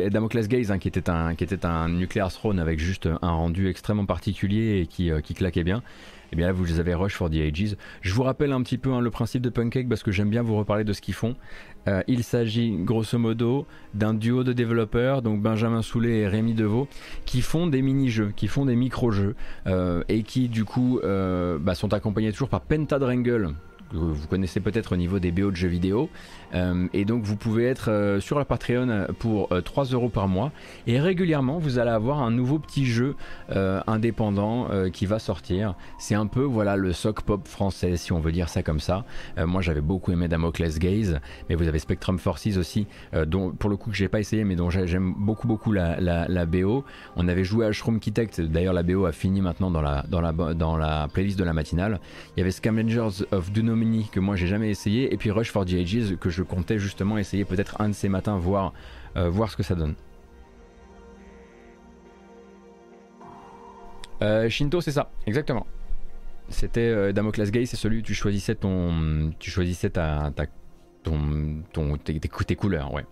Gaze, hein, qui, était un, qui Nuclear Throne avec juste un rendu extrêmement particulier et qui claquait bien. Et eh bien là, vous les avez Rush for the Ages. Je vous rappelle un petit peu hein, le principe de Pancake parce que j'aime bien vous reparler de ce qu'ils font. Euh, il s'agit grosso modo d'un duo de développeurs, donc Benjamin Soulet et Rémi Deveau, qui font des mini-jeux, qui font des micro-jeux euh, et qui du coup euh, bah, sont accompagnés toujours par Pentadrangle que vous connaissez peut-être au niveau des BO de jeux vidéo. Euh, et donc vous pouvez être euh, sur la Patreon pour 3 euh, euros par mois. Et régulièrement vous allez avoir un nouveau petit jeu indépendant qui va sortir. C'est un peu voilà le sock pop français si on veut dire ça comme ça. moi j'avais beaucoup aimé Damocles Gaze, mais vous avez Spectrum Forces aussi, dont pour le coup que j'ai pas essayé mais dont j'aime beaucoup beaucoup la, BO. On avait joué à Shroom Architect, d'ailleurs la BO a fini maintenant dans la, dans la, playlist de la matinale. Il y avait Scavengers of Duno que moi j'ai jamais essayé et puis Rush for the Ages que je comptais justement essayer peut-être un de ces matins voir, euh, voir ce que ça donne. Euh, Shinto c'est ça, exactement. C'était euh, Damocles Gay, c'est celui où tu choisissais ton, tu choisissais ta, ta ton, ton tes, couleurs, ouais.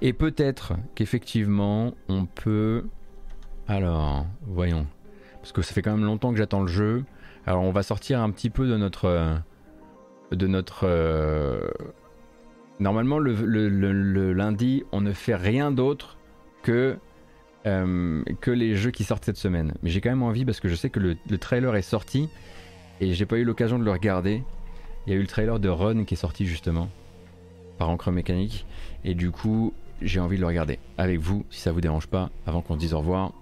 Et peut-être qu'effectivement on peut. Alors, voyons. Parce que ça fait quand même longtemps que j'attends le jeu. Alors on va sortir un petit peu de notre... De notre... Euh, normalement le, lundi on ne fait rien d'autre que... Euh, que les jeux qui sortent cette semaine. Mais j'ai quand même envie parce que je sais que le, trailer est sorti et j'ai pas eu l'occasion de le regarder. Il y a eu le trailer de Run qui est sorti justement par Encre Mécanique et du coup j'ai envie de le regarder avec vous si ça vous dérange pas avant qu'on se dise au revoir.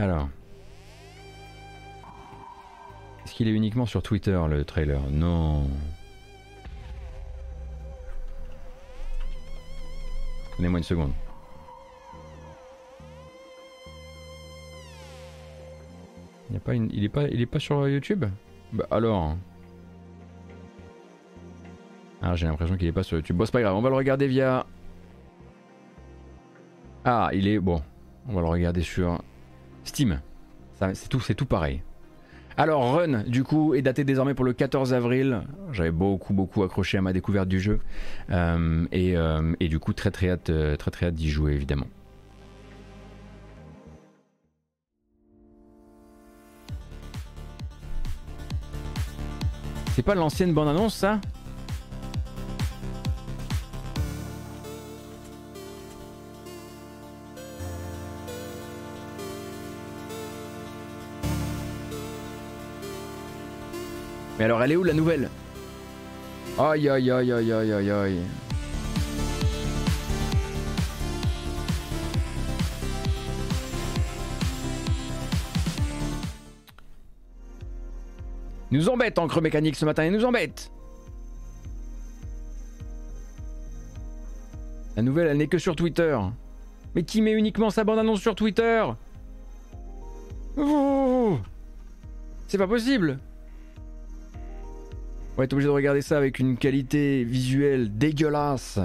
Alors. Est-ce qu'il est uniquement sur Twitter le trailer? Non. Donnez-moi une seconde. Il, pas il, est pas, il est pas sur YouTube? Bah alors. Ah, j'ai l'impression qu'il est pas sur YouTube. Bon, c'est pas grave, on va le regarder via. Ah, il est. Bon, on va le regarder sur Steam. C'est tout, pareil. Alors Run, du coup, est daté désormais pour le 14 avril. J'avais beaucoup, beaucoup accroché à ma découverte du jeu. Euh, euh, et, du coup, très, très hâte, euh, très, très hâte d'y jouer, évidemment. C'est pas l'ancienne bande-annonce, ça? Mais alors, elle est où la nouvelle? Aïe aïe aïe aïe aïe aïe aïe. nous embête, Encre Mécanique, ce matin, il nous embête. La nouvelle, elle n'est que sur Twitter. Mais qui met uniquement sa bande-annonce sur Twitter? C'est pas possible on va être obligé de regarder ça avec une qualité visuelle dégueulasse.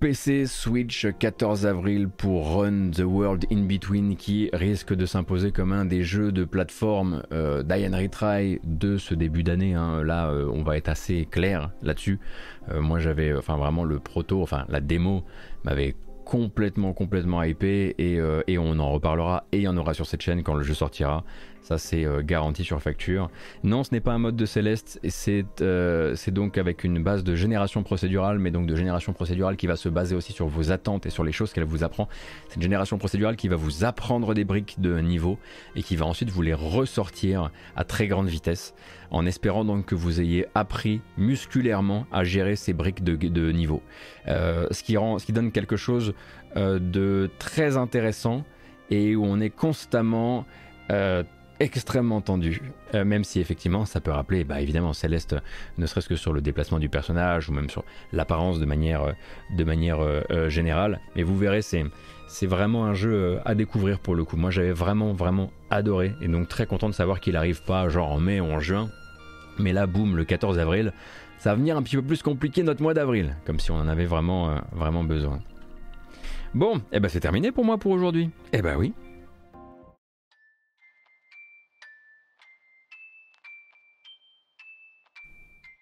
PC, Switch, 14 avril pour Run the World in Between qui risque de s'imposer comme un des jeux de plateforme euh, Retry de ce début d'année. Hein. Là, euh, on va être assez clair là-dessus. Euh, moi, j'avais, enfin vraiment le proto, enfin la démo m'avait complètement, complètement hypé et, et, on en reparlera et il y en aura sur cette chaîne quand le jeu sortira. Ça, c'est euh, garanti sur facture. Non, ce n'est pas un mode de Céleste. C'est euh, c'est donc avec une base de génération procédurale, mais donc de génération procédurale qui va se baser aussi sur vos attentes et sur les choses qu'elle vous apprend. C'est une génération procédurale qui va vous apprendre des briques de niveau et qui va ensuite vous les ressortir à très grande vitesse, en espérant donc que vous ayez appris musculairement à gérer ces briques de, niveau. Euh, ce, qui rend, ce qui donne quelque chose de très intéressant et où on est constamment extrêmement tendu, euh, même si effectivement ça peut rappeler, bah, évidemment, Céleste, ne serait-ce que sur le déplacement du personnage ou même sur l'apparence de manière, euh, de manière générale. Mais vous verrez, c'est, c'est vraiment un jeu à découvrir pour le coup. Moi j'avais vraiment, vraiment adoré et donc très content de savoir qu'il arrive pas genre en mai ou en juin. Mais là, boum, le 14 avril, ça va venir un petit peu plus compliqué notre mois d'avril, comme si on en avait vraiment, vraiment besoin. Bon, et eh ben c'est terminé pour moi pour aujourd'hui. Eh ben oui.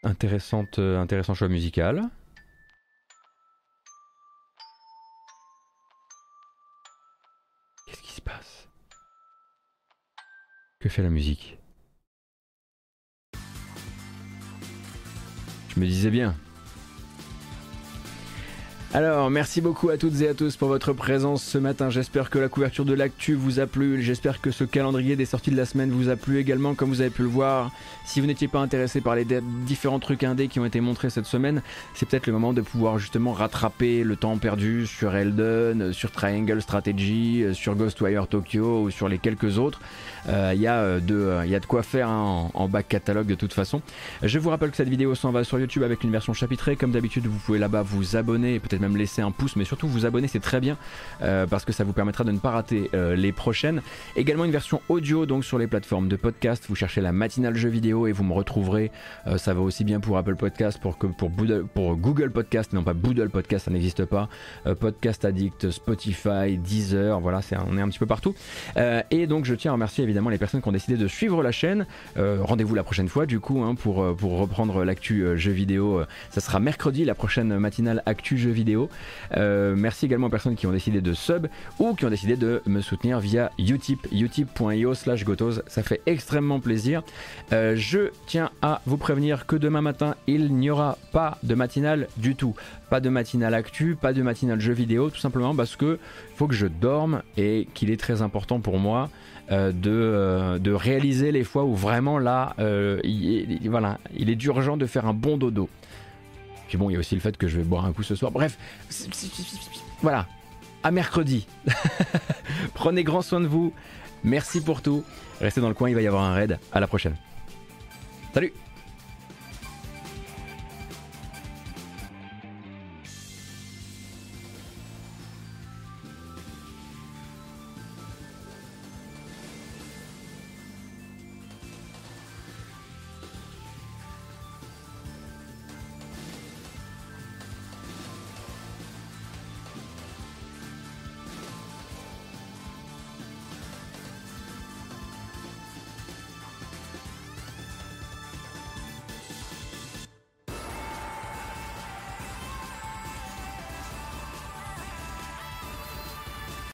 Intéressante, euh, intéressant choix musical. Qu'est-ce qui se passe? Que fait la musique? Je me disais bien, alors, merci beaucoup à toutes et à tous pour votre présence ce matin. J'espère que la couverture de l'actu vous a plu. J'espère que ce calendrier des sorties de la semaine vous a plu également, comme vous avez pu le voir. Si vous n'étiez pas intéressé par les différents trucs indés qui ont été montrés cette semaine, c'est peut-être le moment de pouvoir justement rattraper le temps perdu sur Elden, sur Triangle Strategy, sur Ghostwire Tokyo ou sur les quelques autres. Euh, il y, euh, euh, y, a de quoi faire hein, en, back catalogue de toute façon. Je vous rappelle que cette vidéo s'en va sur YouTube avec une version chapitrée. Comme d'habitude, vous pouvez là-bas vous abonner et peut-être même laisser un pouce, mais surtout vous abonner, c'est très bien parce que ça vous permettra de ne pas rater les prochaines. Également une version audio donc sur les plateformes de podcast. Vous cherchez la matinale jeu vidéo et vous me retrouverez. ça va aussi bien pour Apple Podcast, pour, que, pour, Google Podcast, non pas Boodle Podcast, ça n'existe pas. Podcast Addict, Spotify, Deezer, voilà, on est un petit peu partout. et donc je tiens à remercier évidemment les personnes qui ont décidé de suivre la chaîne. Euh, rendez-vous la prochaine fois du coup hein, pour, euh, pour reprendre l'actu euh, jeu vidéo. ça sera mercredi la prochaine matinale actu jeu vidéo. Merci également aux personnes qui ont décidé de sub ou qui ont décidé de me soutenir via utip, utip.io slash gotos. Ça fait extrêmement plaisir. je tiens à vous prévenir que demain matin il n'y aura pas de matinale du tout. Pas de matinale actu, pas de matinale jeu vidéo, tout simplement parce que faut que je dorme et qu'il est très important pour moi euh, de, euh, réaliser les fois où vraiment là, euh, il, il est urgent de faire un bon dodo. Puis bon, il y a aussi le fait que je vais boire un coup ce soir. Bref, voilà, à mercredi. Prenez grand soin de vous. Merci pour tout. Restez dans le coin, il va y avoir un raid. À la prochaine. Salut